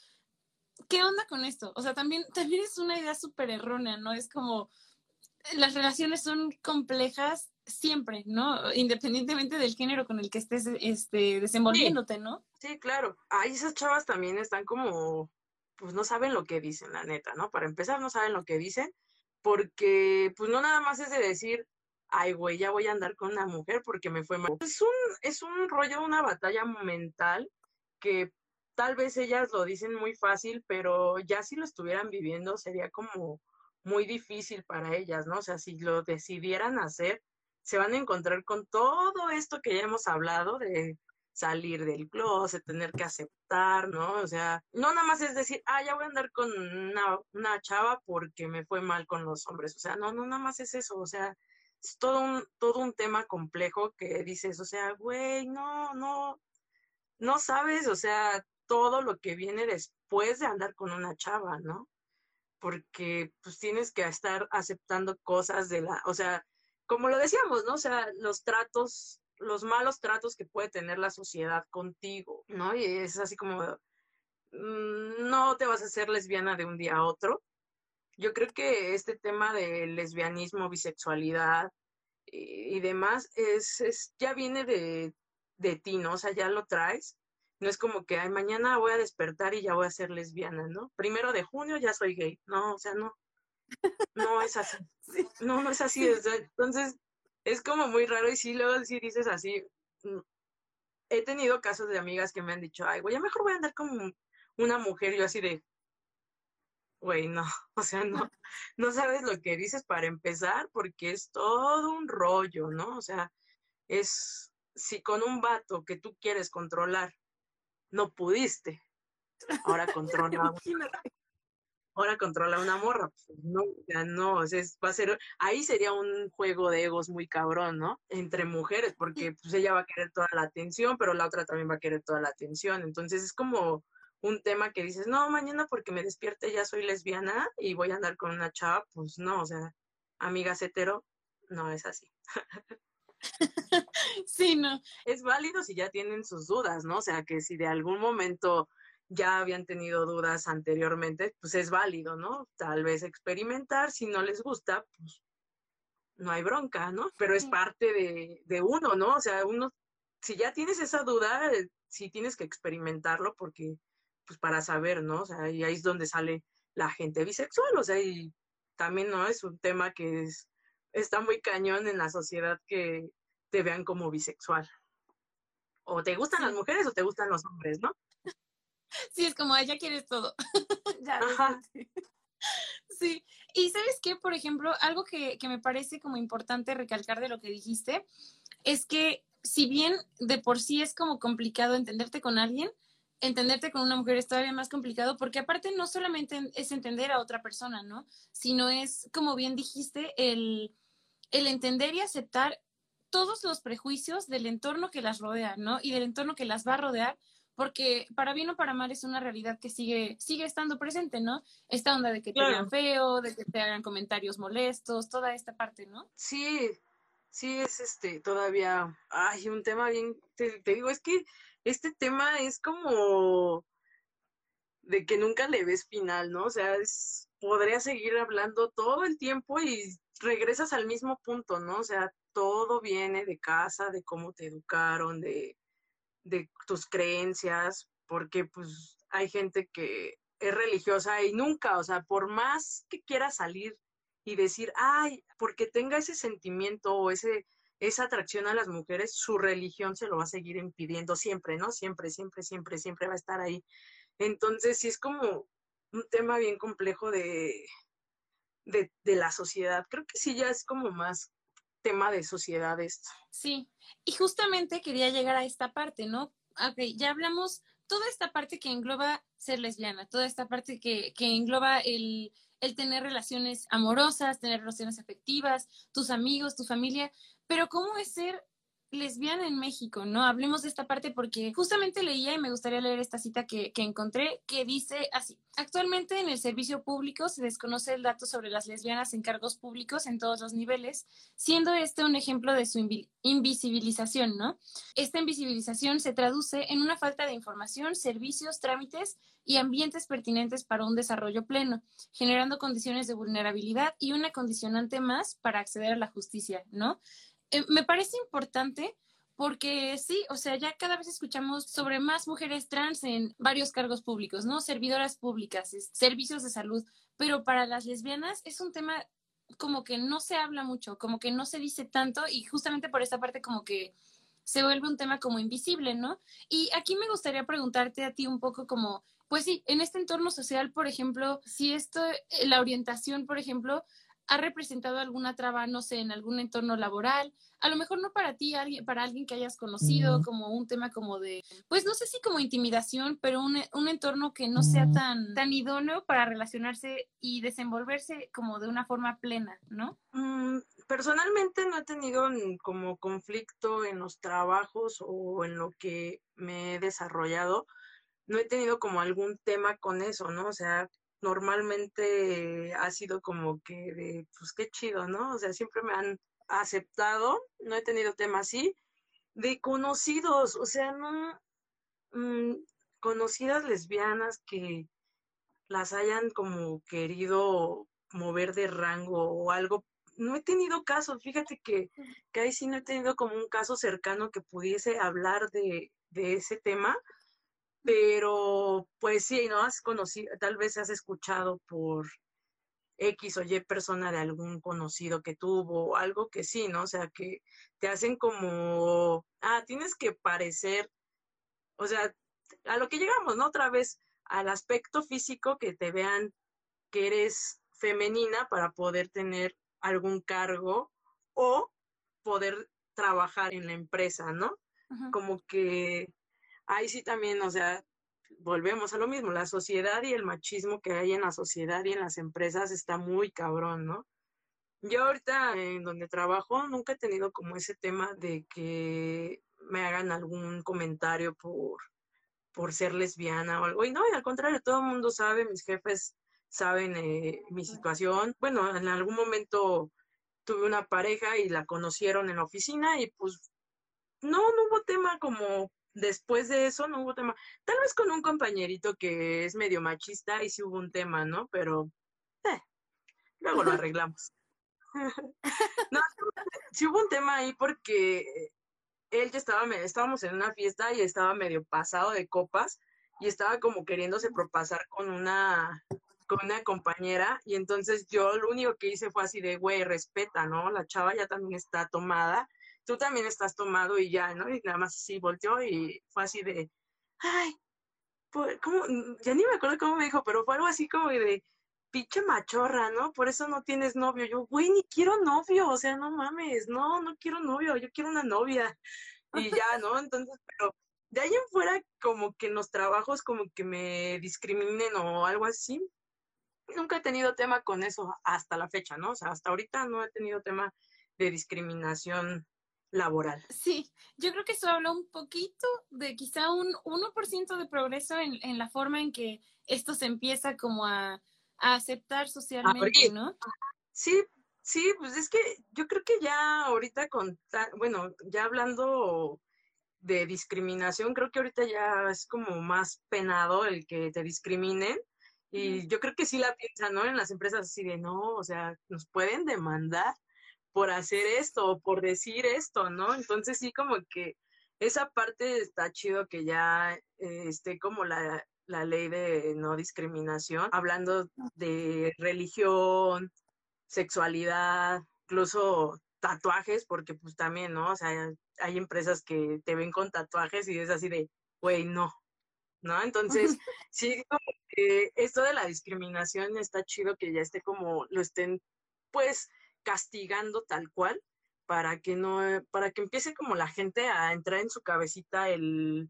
¿Qué onda con esto? O sea, también, también es una idea súper errónea, ¿no? Es como, las relaciones son complejas siempre, ¿no? Independientemente del género con el que estés este, desenvolviéndote, ¿no? Sí, claro. Ahí esas chavas también están como, pues no saben lo que dicen, la neta, ¿no? Para empezar, no saben lo que dicen, porque pues no nada más es de decir, ay, güey, ya voy a andar con una mujer porque me fue mal. Es un, es un rollo, una batalla mental que tal vez ellas lo dicen muy fácil, pero ya si lo estuvieran viviendo sería como muy difícil para ellas, ¿no? O sea, si lo decidieran hacer, se van a encontrar con todo esto que ya hemos hablado de salir del closet, tener que aceptar, ¿no? O sea, no nada más es decir, ah, ya voy a andar con una, una chava porque me fue mal con los hombres, o sea, no, no nada más es eso, o sea, es todo un, todo un tema complejo que dices, o sea, güey, no, no, no sabes, o sea, todo lo que viene después de andar con una chava, ¿no? Porque pues tienes que estar aceptando cosas de la, o sea, como lo decíamos, ¿no? O sea, los tratos, los malos tratos que puede tener la sociedad contigo, ¿no? Y es así como, mm, no te vas a hacer lesbiana de un día a otro. Yo creo que este tema de lesbianismo, bisexualidad y, demás, es, es, ya viene de, de ti, ¿no? O sea, ya lo traes. No es como que, ay, mañana voy a despertar y ya voy a ser lesbiana, ¿no? Primero de junio ya soy gay. No, o sea, no. No es así. No, no es así. Entonces, es como muy raro y sí, luego sí dices así. Mm, he tenido casos de amigas que me han dicho, ay, güey, ya mejor voy a andar como una mujer. Yo así de, güey, no, o sea, no, no sabes lo que dices para empezar porque es todo un rollo, ¿no? O sea, es, si con un vato que tú quieres controlar no pudiste, ahora controla ahora controla una morra, pues, no, ya no, o sea, va a ser, ahí sería un juego de egos muy cabrón, ¿no? Entre mujeres, porque pues ella va a querer toda la atención, pero la otra también va a querer toda la atención, entonces es como un tema que dices, no, mañana porque me despierte ya soy lesbiana y voy a andar con una chava, pues no, o sea, amigas hetero, no es así. sí, no. Es válido si ya tienen sus dudas, ¿no? O sea, que si de algún momento ya habían tenido dudas anteriormente, pues es válido, ¿no? Tal vez experimentar, si no les gusta, pues no hay bronca, ¿no? Pero es parte de, de uno, ¿no? O sea, uno, si ya tienes esa duda, eh, sí tienes que experimentarlo porque, pues para saber, ¿no? O sea, y ahí es donde sale la gente bisexual, o sea, y también, ¿no? Es un tema que es está muy cañón en la sociedad que te vean como bisexual. O te gustan las mujeres o te gustan los hombres, ¿no? Sí, es como, ella quieres todo. ya, Sí, y sabes qué, por ejemplo, algo que, que me parece como importante recalcar de lo que dijiste, es que si bien de por sí es como complicado entenderte con alguien, entenderte con una mujer es todavía más complicado porque aparte no solamente es entender a otra persona, ¿no? Sino es, como bien dijiste, el el entender y aceptar todos los prejuicios del entorno que las rodea, ¿no? Y del entorno que las va a rodear, porque para bien o para mal es una realidad que sigue, sigue estando presente, ¿no? Esta onda de que te vean feo, de que te hagan comentarios molestos, toda esta parte, ¿no? Sí, sí es este, todavía, hay un tema bien, te, digo, es que este tema es como de que nunca le ves final, ¿no? O sea, es, podría seguir hablando todo el tiempo y regresas al mismo punto, ¿no? O sea, todo viene de casa, de cómo te educaron, de, de tus creencias, porque pues hay gente que es religiosa y nunca, o sea, por más que quiera salir y decir, ay, porque tenga ese sentimiento o ese, esa atracción a las mujeres, su religión se lo va a seguir impidiendo siempre, ¿no? Siempre, siempre, siempre, siempre va a estar ahí. Entonces, sí es como un tema bien complejo de, de, la sociedad. Creo que sí ya es como más tema de sociedad esto. Sí, y justamente quería llegar a esta parte, ¿no? Ok, ya hablamos toda esta parte que engloba ser lesbiana, toda esta parte que, que engloba el, el tener relaciones amorosas, tener relaciones afectivas, tus amigos, tu familia, pero ¿cómo es ser lesbiana en México, ¿no? Hablemos de esta parte porque justamente leía y me gustaría leer esta cita que, que, encontré que dice así, actualmente en el servicio público se desconoce el dato sobre las lesbianas en cargos públicos en todos los niveles, siendo este un ejemplo de su invisibilización, ¿no? Esta invisibilización se traduce en una falta de información, servicios, trámites y ambientes pertinentes para un desarrollo pleno, generando condiciones de vulnerabilidad y una condicionante más para acceder a la justicia, ¿no? Eh, me parece importante porque sí, o sea, ya cada vez escuchamos sobre más mujeres trans en varios cargos públicos, ¿no? Servidoras públicas, servicios de salud, pero para las lesbianas es un tema como que no se habla mucho, como que no se dice tanto y justamente por esta parte como que se vuelve un tema como invisible, ¿no? Y aquí me gustaría preguntarte a ti un poco como, pues sí, en este entorno social, por ejemplo, si esto, eh, la orientación, por ejemplo, ha representado alguna traba, no sé, en algún entorno laboral, a lo mejor no para ti, para alguien que hayas conocido, como un tema como de, pues no sé si como intimidación, pero un, un entorno que no sea tan, tan idóneo para relacionarse y desenvolverse como de una forma plena, ¿no? Mm, personalmente no he tenido como conflicto en los trabajos o en lo que me he desarrollado, no he tenido como algún tema con eso, ¿no? O sea, normalmente ha sido como que de, pues qué chido, ¿no? O sea, siempre me han aceptado, no he tenido tema así, de conocidos, o sea, no, mm, conocidas lesbianas que las hayan como querido mover de rango o algo. No he tenido casos, fíjate que, que ahí sí no he tenido como un caso cercano que pudiese hablar de, de ese tema, pero pues sí, ¿no? Has conocido, tal vez has escuchado por X o Y persona de algún conocido que tuvo, algo que sí, ¿no? O sea, que te hacen como, ah, tienes que parecer, o sea, a lo que llegamos, ¿no? Otra vez, al aspecto físico, que te vean que eres femenina para poder tener algún cargo o poder trabajar en la empresa, ¿no? Como que ahí sí también, o sea, volvemos a lo mismo, la sociedad y el machismo que hay en la sociedad y en las empresas está muy cabrón, ¿no? Yo ahorita en donde trabajo nunca he tenido como ese tema de que me hagan algún comentario por, por ser lesbiana o algo. Y no, y al contrario, todo el mundo sabe, mis jefes saben eh, mi situación. Bueno, en algún momento tuve una pareja y la conocieron en la oficina y pues no, no hubo tema como después de eso no hubo tema. Tal vez con un compañerito que es medio machista y sí hubo un tema, ¿no? Pero eh, luego lo arreglamos. no, sí hubo un tema ahí porque él ya estaba, estábamos en una fiesta y estaba medio pasado de copas y estaba como queriéndose propasar con una con una compañera y entonces yo lo único que hice fue así de, güey, respeta, ¿no? La chava ya también está tomada tú también estás tomado y ya, ¿no? Y nada más así volteó y fue así de, ay, pues, ¿cómo? Ya ni me acuerdo cómo me dijo, pero fue algo así como de, pinche machorra, ¿no? Por eso no tienes novio. Yo, güey, ni quiero novio, o sea, no mames, no, no quiero novio, yo quiero una novia. Y ya, ¿no? Entonces, pero de ahí en fuera, como que en los trabajos, como que me discriminen o algo así, nunca he tenido tema con eso hasta la fecha, ¿no? O sea, hasta ahorita no he tenido tema de discriminación laboral. Sí, yo creo que eso habla un poquito de quizá un 1% de progreso en, en, la forma en que esto se empieza como a, a aceptar socialmente, ¿no? Sí, sí, pues es que yo creo que ya ahorita con, bueno, ya hablando de discriminación, creo que ahorita ya es como más penado el que te discriminen. Y yo creo que sí la piensan, ¿no? En las empresas así de, no, o sea, nos pueden demandar por hacer esto o por decir esto, ¿no? Entonces sí como que esa parte está chido que ya eh, esté como la, la ley de no discriminación, hablando de religión, sexualidad, incluso tatuajes, porque pues también, ¿no? O sea, hay empresas que te ven con tatuajes y es así de, güey, no, ¿no? Entonces, sí, como que esto de la discriminación está chido que ya esté como, lo estén, pues, castigando tal cual para que no, para que empiece como la gente a entrar en su cabecita el,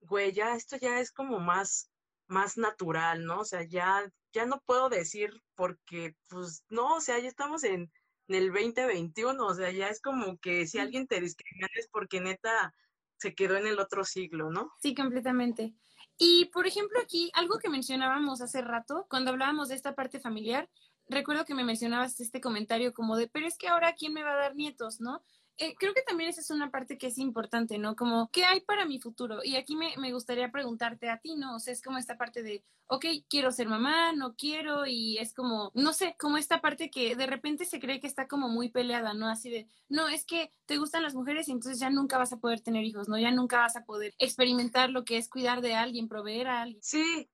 güey, ya esto ya es como más, más natural, ¿no? O sea, ya, ya no puedo decir porque, pues, no, o sea, ya estamos en, en el 2021, o sea, ya es como que si alguien te discrimina es porque neta se quedó en el otro siglo, ¿no? Sí, completamente. Y, por ejemplo, aquí, algo que mencionábamos hace rato, cuando hablábamos de esta parte familiar, recuerdo que me mencionabas este comentario como de, pero es que ahora quién me va a dar nietos, ¿no? Eh, creo que también esa es una parte que es importante, ¿no? Como, ¿qué hay para mi futuro? Y aquí me, me, gustaría preguntarte a ti, ¿no? O sea, es como esta parte de, ok, quiero ser mamá, no quiero, y es como, no sé, como esta parte que de repente se cree que está como muy peleada, ¿no? Así de, no, es que te gustan las mujeres y entonces ya nunca vas a poder tener hijos, ¿no? Ya nunca vas a poder experimentar lo que es cuidar de alguien, proveer a alguien. Sí,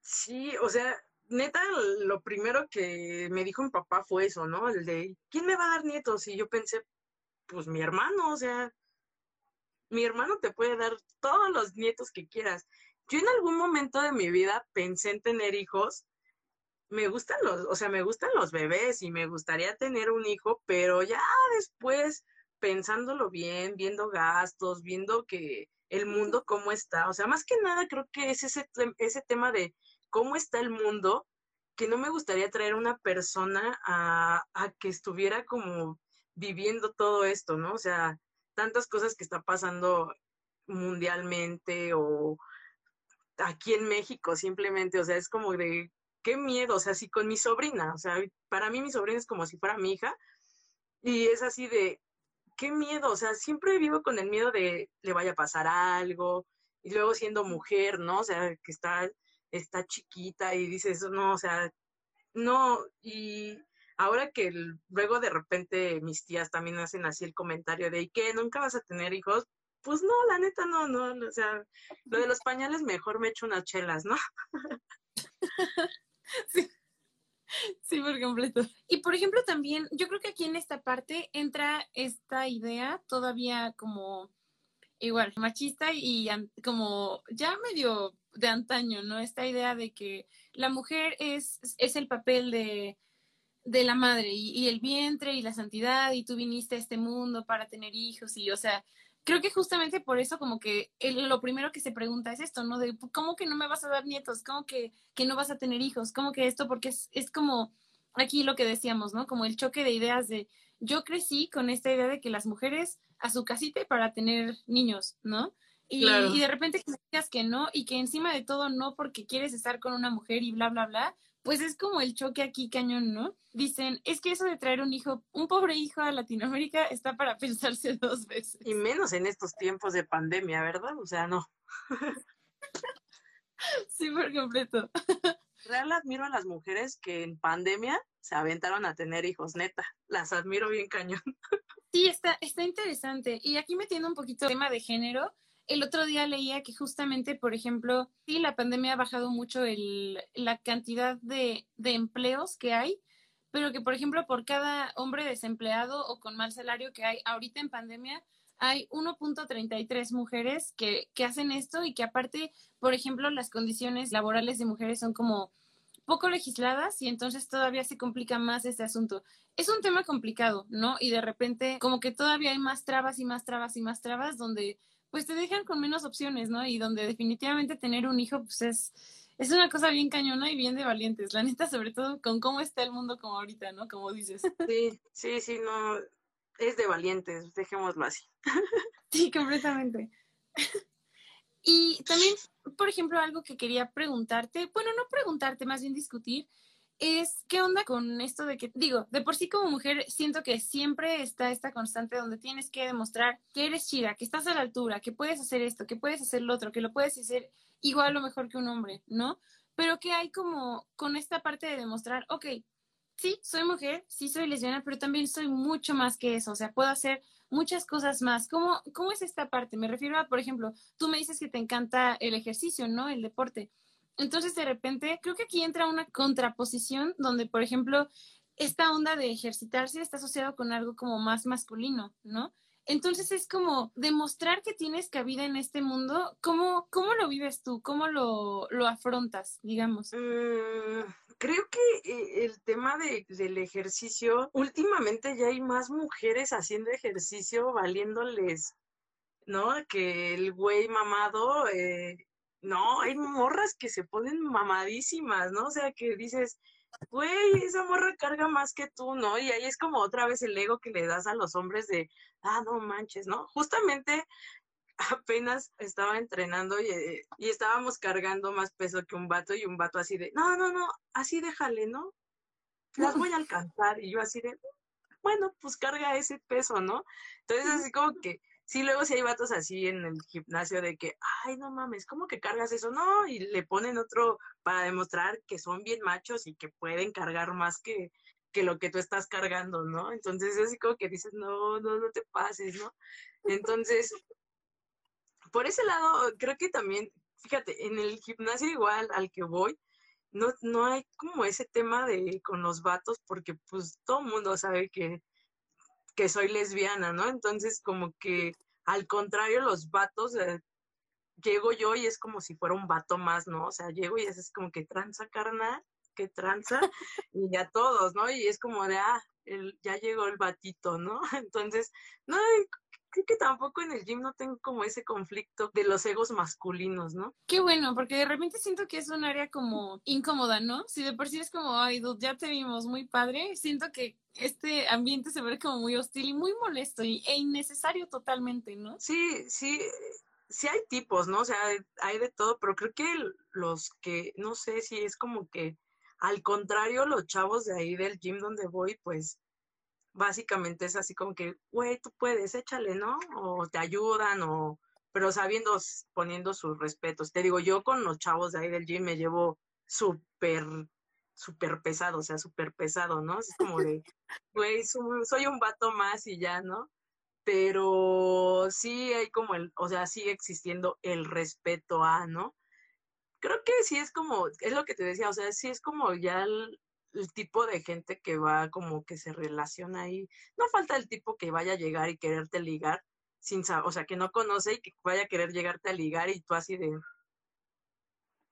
sí, o sea, neta, lo primero que me dijo mi papá fue eso, ¿no? El de, ¿quién me va a dar nietos? Y yo pensé, pues mi hermano, o sea, mi hermano te puede dar todos los nietos que quieras. Yo en algún momento de mi vida pensé en tener hijos. Me gustan los, o sea, me gustan los bebés y me gustaría tener un hijo, pero ya después, pensándolo bien, viendo gastos, viendo que el mundo cómo está, o sea, más que nada creo que es ese, ese tema de cómo está el mundo, que no me gustaría traer una persona a, a que estuviera como viviendo todo esto, ¿no? O sea, tantas cosas que está pasando mundialmente o aquí en México simplemente, o sea, es como de qué miedo, o sea, si con mi sobrina, o sea, para mí mi sobrina es como si fuera mi hija y es así de qué miedo, o sea, siempre vivo con el miedo de le vaya a pasar algo y luego siendo mujer, ¿no? O sea, que está está chiquita y dices, no, o sea, no, y ahora que luego de repente mis tías también hacen así el comentario de, ¿y? ¿Nunca vas a tener hijos? Pues no, la neta no, no, o sea, lo de los pañales mejor me echo unas chelas, ¿no? sí. Sí, por completo. Y por ejemplo, también, yo creo que aquí en esta parte entra esta idea todavía como igual, machista y como ya medio de antaño, ¿no? Esta idea de que la mujer es, es el papel de, de la madre y, el vientre y la santidad y tú viniste a este mundo para tener hijos y, o sea, creo que justamente por eso como que lo primero que se pregunta es esto, ¿no? De cómo que no me vas a dar nietos, cómo que, que no vas a tener hijos, cómo que esto, porque es, es como aquí lo que decíamos, ¿no? Como el choque de ideas de yo crecí con esta idea de que las mujeres a su casita para tener niños, ¿no? Y, y, de repente que digas que no y que encima de todo no porque quieres estar con una mujer y bla, bla, bla, pues es como el choque aquí cañón, ¿no? Dicen, es que eso de traer un hijo, un pobre hijo a Latinoamérica está para pensarse dos veces. Y menos en estos tiempos de pandemia, ¿verdad? O sea, no. sí, por completo. Real admiro a las mujeres que en pandemia se aventaron a tener hijos, neta. Las admiro bien cañón. Sí, está, está interesante. Y aquí metiendo un poquito el tema de género, el otro día leía que justamente, por ejemplo, sí, la pandemia ha bajado mucho el, la cantidad de, de empleos que hay, pero que, por ejemplo, por cada hombre desempleado o con mal salario que hay ahorita en pandemia, hay 1.33 mujeres que, que hacen esto y que aparte, por ejemplo, las condiciones laborales de mujeres son como poco legisladas y entonces todavía se complica más este asunto. Es un tema complicado, ¿no? Y de repente como que todavía hay más trabas y más trabas y más trabas donde pues te dejan con menos opciones, ¿no? Y donde definitivamente tener un hijo pues es, es una cosa bien cañona y bien de valientes, la neta, sobre todo con cómo está el mundo como ahorita, ¿no? Como dices. Sí, sí, sí, no, es de valientes, dejémoslo así. Sí, completamente. Y también, por ejemplo, algo que quería preguntarte, bueno, no preguntarte, más bien discutir, es qué onda con esto de que, digo, de por sí como mujer siento que siempre está esta constante donde tienes que demostrar que eres chida, que estás a la altura, que puedes hacer esto, que puedes hacer lo otro, que lo puedes hacer igual o mejor que un hombre, ¿no? Pero que hay como con esta parte de demostrar, ok, sí, soy mujer, sí soy lesbiana, pero también soy mucho más que eso, o sea, puedo hacer muchas cosas más. ¿Cómo, ¿Cómo es esta parte? Me refiero a, por ejemplo, tú me dices que te encanta el ejercicio, ¿no? El deporte. Entonces, de repente, creo que aquí entra una contraposición donde, por ejemplo, esta onda de ejercitarse está asociado con algo como más masculino, ¿no? Entonces es como demostrar que tienes cabida en este mundo. ¿Cómo, cómo lo vives tú? ¿Cómo lo, lo afrontas, digamos? Mm, creo que eh, el tema de, del ejercicio, últimamente ya hay más mujeres haciendo ejercicio valiéndoles, ¿no? Que el güey mamado, eh, no, hay morras que se ponen mamadísimas, ¿no? O sea, que dices, güey, esa morra carga más que tú, ¿no? Y ahí es como otra vez el ego que le das a los hombres de, ah, no manches, ¿no? Justamente apenas estaba entrenando y, eh, y, estábamos cargando más peso que un vato y un vato así de, no, no, no, así déjale, ¿no? Las voy a alcanzar. Y yo así de, bueno, pues carga ese peso, ¿no? Entonces así como que sí, luego sí hay vatos así en el gimnasio de que, ay, no mames, ¿cómo que cargas eso? No, y le ponen otro para demostrar que son bien machos y que pueden cargar más que, que lo que tú estás cargando, ¿no? Entonces es así como que dices, no, no, no te pases, ¿no? Entonces, por ese lado, creo que también, fíjate, en el gimnasio igual al que voy, no, no hay como ese tema de con los vatos, porque pues todo el mundo sabe que que soy lesbiana, ¿no? Entonces como que al contrario, los vatos, eh, llego yo y es como si fuera un vato más, ¿no? O sea, llego y es como que tranza carnal, que tranza, y ya todos, ¿no? Y es como de, ah, el, ya llegó el batito, ¿no? Entonces, no, creo que tampoco en el gym no tengo como ese conflicto de los egos masculinos, ¿no? Qué bueno, porque de repente siento que es un área como incómoda, ¿no? Si de por sí es como, ay, ya te vimos muy padre, siento que este ambiente se ve como muy hostil y muy molesto y, e innecesario totalmente, ¿no? Sí, sí, sí hay tipos, ¿no? O sea, hay de todo, pero creo que los que, no sé si es como que, al contrario, los chavos de ahí del gym donde voy, pues básicamente es así como que, güey, tú puedes, échale, ¿no? O te ayudan, o, pero sabiendo, poniendo sus respetos. Te digo, yo con los chavos de ahí del gym me llevo súper, súper pesado, o sea, súper pesado, ¿no? Es como de, güey, soy un vato más y ya, ¿no? Pero sí hay como el, o sea, sigue existiendo el respeto a, ¿no? Creo que sí es como, es lo que te decía, o sea, sí es como ya el, el tipo de gente que va como que se relaciona ahí. No falta el tipo que vaya a llegar y quererte ligar sin o sea, que no conoce y que vaya a querer llegarte a ligar y tú así de,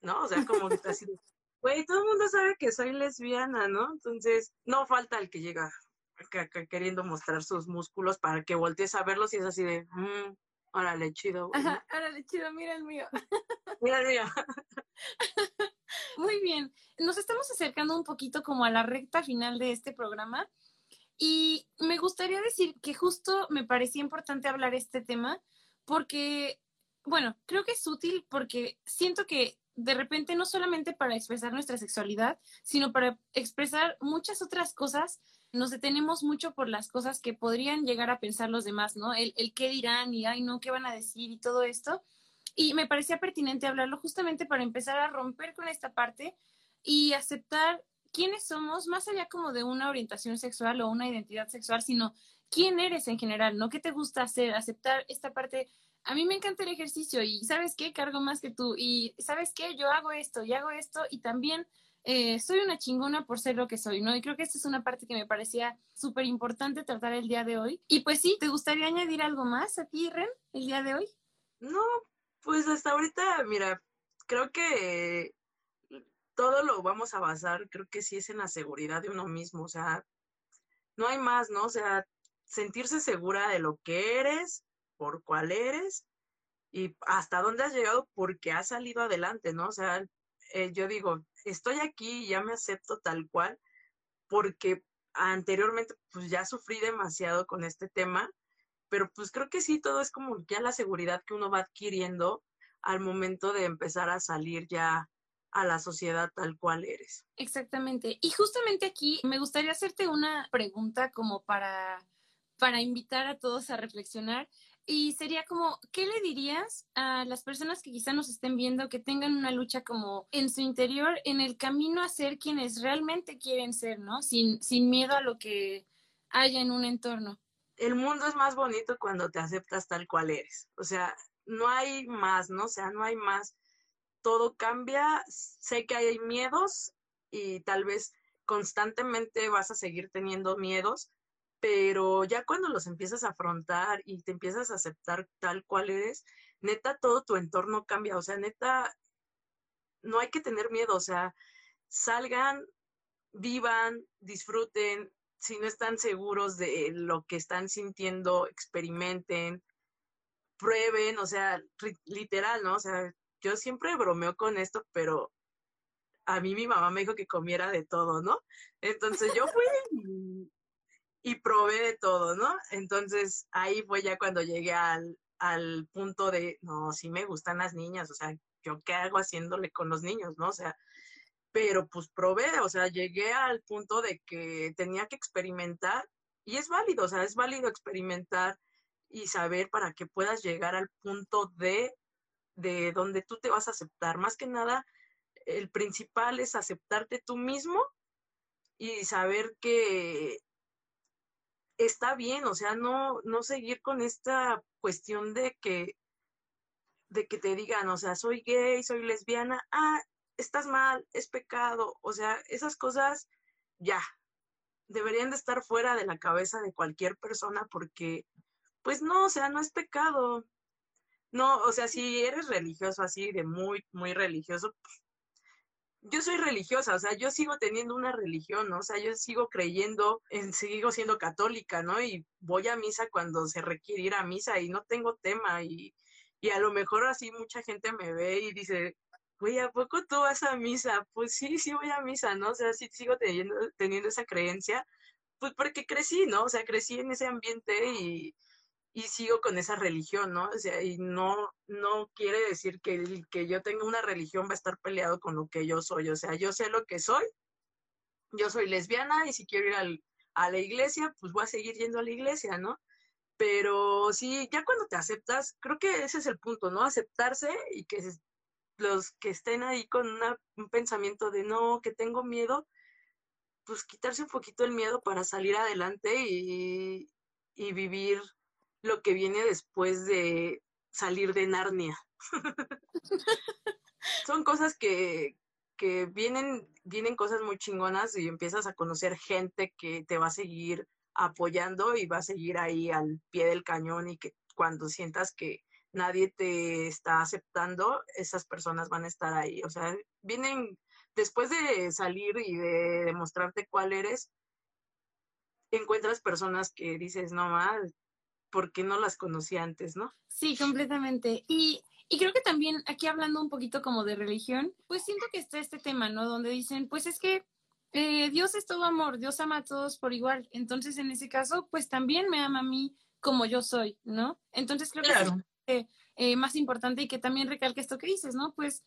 ¿no? O sea, como que así de, güey, todo el mundo sabe que soy lesbiana, ¿no? Entonces, no falta el que llega queriendo mostrar sus músculos para que voltees a verlos y es así de, mmm, órale, chido. Ajá, órale, chido, mira el mío. mira el mío. Muy bien, nos estamos acercando un poquito como a la recta final de este programa y me gustaría decir que justo me parecía importante hablar este tema porque, bueno, creo que es útil porque siento que de repente no solamente para expresar nuestra sexualidad, sino para expresar muchas otras cosas, nos detenemos mucho por las cosas que podrían llegar a pensar los demás, ¿no? El, el qué dirán y, ay, no, qué van a decir y todo esto. Y me parecía pertinente hablarlo justamente para empezar a romper con esta parte y aceptar quiénes somos, más allá como de una orientación sexual o una identidad sexual, sino quién eres en general, ¿no? ¿Qué te gusta hacer? Aceptar esta parte. A mí me encanta el ejercicio y ¿sabes qué? Cargo más que tú y ¿sabes qué? Yo hago esto y hago esto y también eh, soy una chingona por ser lo que soy, ¿no? Y creo que esta es una parte que me parecía súper importante tratar el día de hoy. Y pues sí, ¿te gustaría añadir algo más a ti, Ren, el día de hoy? No, pues hasta ahorita, mira, creo que todo lo vamos a basar, creo que sí es en la seguridad de uno mismo, o sea, no hay más, ¿no? O sea, sentirse segura de lo que eres, por cuál eres y hasta dónde has llegado porque has salido adelante, ¿no? O sea, eh, yo digo, estoy aquí y ya me acepto tal cual porque anteriormente pues ya sufrí demasiado con este tema pero pues creo que sí, todo es como ya la seguridad que uno va adquiriendo al momento de empezar a salir ya a la sociedad tal cual eres. Exactamente. Y justamente aquí me gustaría hacerte una pregunta como para, para invitar a todos a reflexionar. Y sería como, ¿qué le dirías a las personas que quizá nos estén viendo, que tengan una lucha como en su interior, en el camino a ser quienes realmente quieren ser, ¿no? Sin, sin miedo a lo que haya en un entorno el mundo es más bonito cuando te aceptas tal cual eres. O sea, no hay más, ¿no? O sea, no hay más. Todo cambia. Sé que hay miedos y tal vez constantemente vas a seguir teniendo miedos, pero ya cuando los empiezas a afrontar y te empiezas a aceptar tal cual eres, neta, todo tu entorno cambia. O sea, neta, no hay que tener miedo. O sea, salgan, vivan, disfruten, si no están seguros de lo que están sintiendo, experimenten, prueben, o sea, literal, ¿no? O sea, yo siempre bromeo con esto, pero a mí mi mamá me dijo que comiera de todo, ¿no? Entonces yo fui y, probé de todo, ¿no? Entonces ahí fue ya cuando llegué al, al punto de, no, sí me gustan las niñas, o sea, yo qué hago haciéndole con los niños, ¿no? O sea, pero pues probé, o sea, llegué al punto de que tenía que experimentar y es válido, o sea, es válido experimentar y saber para que puedas llegar al punto de, de donde tú te vas a aceptar. Más que nada, el principal es aceptarte tú mismo y saber que está bien, o sea, no, no seguir con esta cuestión de que, de que te digan, o sea, soy gay, soy lesbiana, ah, estás mal, es pecado, o sea, esas cosas ya deberían de estar fuera de la cabeza de cualquier persona porque pues no, o sea, no es pecado. No, o sea, si eres religioso así, de muy, muy religioso, pues, yo soy religiosa, o sea, yo sigo teniendo una religión, ¿no? O sea, yo sigo creyendo, en, sigo siendo católica, ¿no? Y voy a misa cuando se requiere ir a misa y no tengo tema y, y a lo mejor así mucha gente me ve y dice, güey, ¿a poco tú vas a misa? Pues sí, sí voy a misa, ¿no? O sea, sí sigo teniendo, teniendo esa creencia, pues porque crecí, ¿no? O sea, crecí en ese ambiente y, y sigo con esa religión, ¿no? O sea, y no, no quiere decir que el que yo tenga una religión va a estar peleado con lo que yo soy. O sea, yo sé lo que soy. Yo soy lesbiana y si quiero ir a la iglesia, pues voy a seguir yendo a la iglesia, ¿no? Pero sí, ya cuando te aceptas, creo que ese es el punto, ¿no? Aceptarse y que los que estén ahí con un pensamiento de no, que tengo miedo, pues quitarse un poquito el miedo para salir adelante y, y vivir lo que viene después de salir de Narnia. Son cosas que, que vienen, vienen cosas muy chingonas y empiezas a conocer gente que te va a seguir apoyando y va a seguir ahí al pie del cañón y que cuando sientas que nadie te está aceptando, esas personas van a estar ahí. O sea, vienen después de salir y de demostrarte cuál eres, encuentras personas que dices, no más, porque no las conocí antes, ¿no? Sí, completamente. Y, y creo que también aquí hablando un poquito como de religión, pues siento que está este tema, ¿no? Donde dicen, pues es que eh, Dios es todo amor, Dios ama a todos por igual. Entonces, en ese caso, pues también me ama a mí como yo soy, ¿no? Entonces creo que es eh, más importante y que también recalque esto que dices, ¿no? Pues,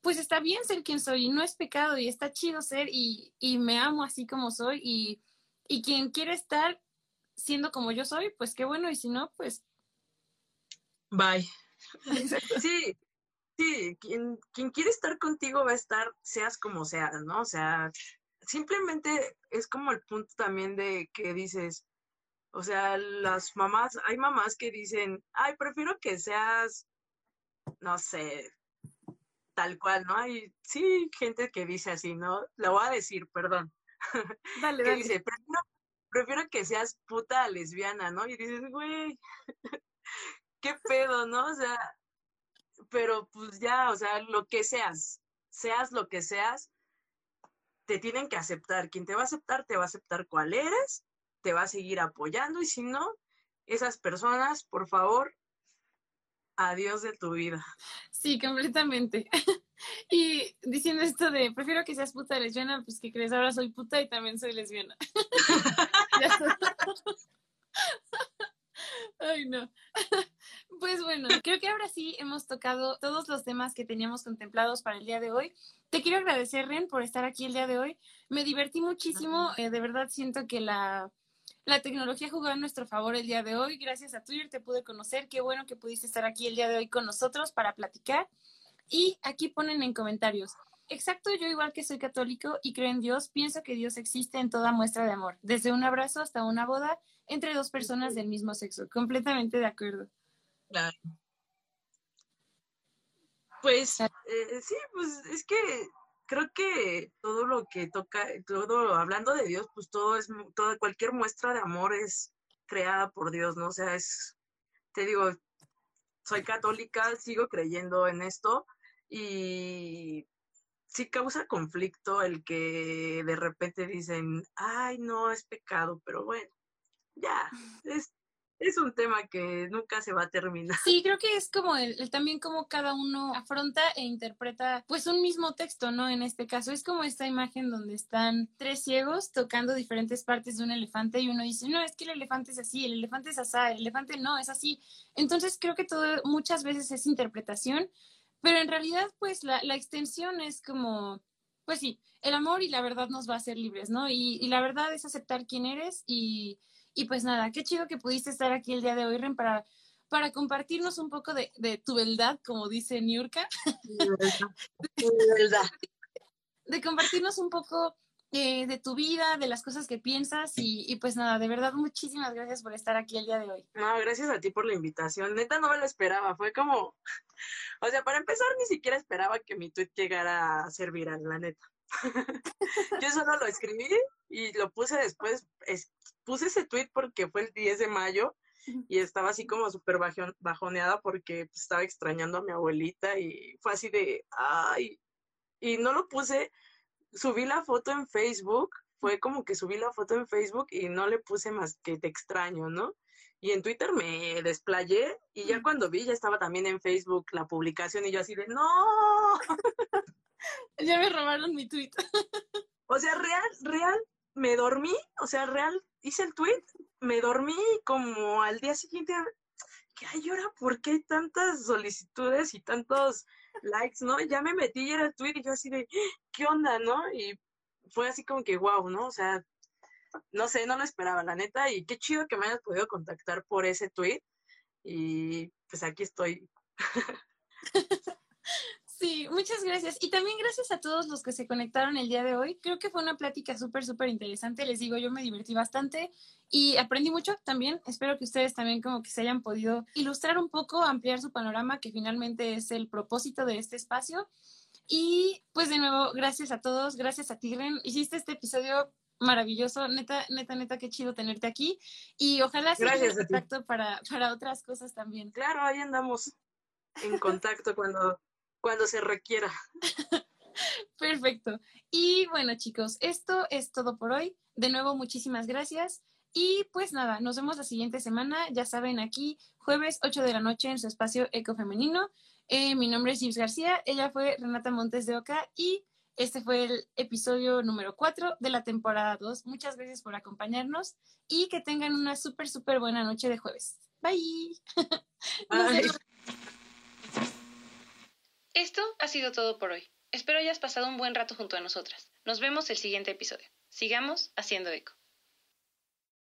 pues está bien ser quien soy y no es pecado y está chido ser y, y me amo así como soy y, y quien quiere estar siendo como yo soy, pues qué bueno, y si no, pues... Bye. sí, sí, quien, quien quiere estar contigo va a estar, seas como seas, ¿no? O sea, simplemente es como el punto también de que dices, o sea, las mamás, hay mamás que dicen, ay, prefiero que seas, no sé, tal cual, ¿no? Hay, sí, gente que dice así, ¿no? Lo voy a decir, perdón. Dale, que dice, prefiero prefiero que seas puta lesbiana, ¿no? Y dices, güey, qué pedo, ¿no? O sea, pero pues ya, o sea, lo que seas, seas lo que seas, te tienen que aceptar. Quien te va a aceptar, te va a aceptar cuál eres, te va a seguir apoyando y si no, esas personas, por favor, adiós de tu vida. Sí, completamente. Y diciendo esto de, prefiero que seas puta lesbiana, pues que crees, ahora soy puta y también soy lesbiana. Ay, no. Pues bueno, creo que ahora sí hemos tocado todos los temas que teníamos contemplados para el día de hoy. Te quiero agradecer, Ren, por estar aquí el día de hoy. Me divertí muchísimo. Eh, de verdad siento que la, la tecnología jugó a nuestro favor el día de hoy. Gracias a Twitter te pude conocer. Qué bueno que pudiste estar aquí el día de hoy con nosotros para platicar. Y aquí ponen en comentarios, exacto, yo igual que soy católico y creo en Dios, pienso que Dios existe en toda muestra de amor, desde un abrazo hasta una boda entre dos personas del mismo sexo. Completamente de acuerdo. Claro. Pues eh, sí, pues es que creo que todo lo que toca, todo hablando de Dios, pues todo es, toda cualquier muestra de amor es creada por Dios, ¿no? O sea, es, te digo, soy católica, sigo creyendo en esto, y sí causa conflicto el que de repente dicen, ay, no, es pecado, pero bueno, ya, es, es un tema que nunca se va a terminar. Sí, creo que es como el, también como cada uno afronta e interpreta pues un mismo texto, ¿no? En este caso es como esta imagen donde están tres ciegos tocando diferentes partes de un elefante y uno dice, no, es que el elefante es así, el elefante es así, el elefante no, es así. Entonces creo que todo muchas veces es interpretación pero en realidad, pues la, extensión es como, pues sí, el amor y la verdad nos va a hacer libres, ¿no? Y, y la verdad es aceptar quién eres y, y, pues nada, qué chido que pudiste estar aquí el día de hoy, Ren, para, para compartirnos un poco de, de tu verdad, como dice Niurka. de compartirnos un poco eh, de tu vida, de las cosas que piensas y, y, pues nada, de verdad muchísimas gracias por estar aquí el día de hoy. No, gracias a ti por la invitación. Neta no me lo esperaba, fue como, o sea, para empezar ni siquiera esperaba que mi tweet llegara a ser viral, la neta. Yo solo lo escribí y lo puse después, puse ese tweet porque fue el 10 de mayo y estaba así como súper bajoneada porque pues, estaba extrañando a mi abuelita y fue así de, ay, y no lo puse, subí la foto en Facebook, fue como que subí la foto en Facebook y no le puse más que te extraño, ¿no? Y en Twitter me desplayé y ya cuando vi ya estaba también en Facebook la publicación y yo así de, no. ya me robaron mi tweet. o sea, real, real, me dormí, o sea, real, hice el tweet, me dormí como al día siguiente, ¿qué hay ahora? ¿Por qué hay tantas solicitudes y tantos likes, no? Ya me metí y era el tweet y yo así de, ¿qué onda, no? Y fue así como que, wow, ¿no? O sea, no sé, no lo esperaba, la neta, y qué chido que me hayas podido contactar por ese tweet. Y pues aquí estoy. Sí, muchas gracias. Y también gracias a todos los que se conectaron el día de hoy. Creo que fue una plática súper, súper interesante. Les digo, yo me divertí bastante y aprendí mucho también. Espero que ustedes también como que se hayan podido ilustrar un poco, ampliar su panorama, que finalmente es el propósito de este espacio. Y pues de nuevo, gracias a todos, gracias a Tigren. Hiciste este episodio maravilloso, neta, neta, neta, qué chido tenerte aquí. Y ojalá sea en contacto para, para otras cosas también. Claro, ahí andamos en contacto cuando, cuando se requiera. Perfecto. Y bueno, chicos, esto es todo por hoy. De nuevo, muchísimas gracias. Y pues nada, nos vemos la siguiente semana. Ya saben, aquí jueves 8 de la noche en su espacio Ecofemenino. Eh, mi nombre es Gibbs García, ella fue Renata Montes de Oca y este fue el episodio número 4 de la temporada 2. Muchas gracias por acompañarnos y que tengan una súper, súper buena noche de jueves. Bye. Esto ha sido todo por hoy. Espero hayas pasado un buen rato junto a nosotras. Nos vemos el siguiente episodio. Sigamos haciendo eco.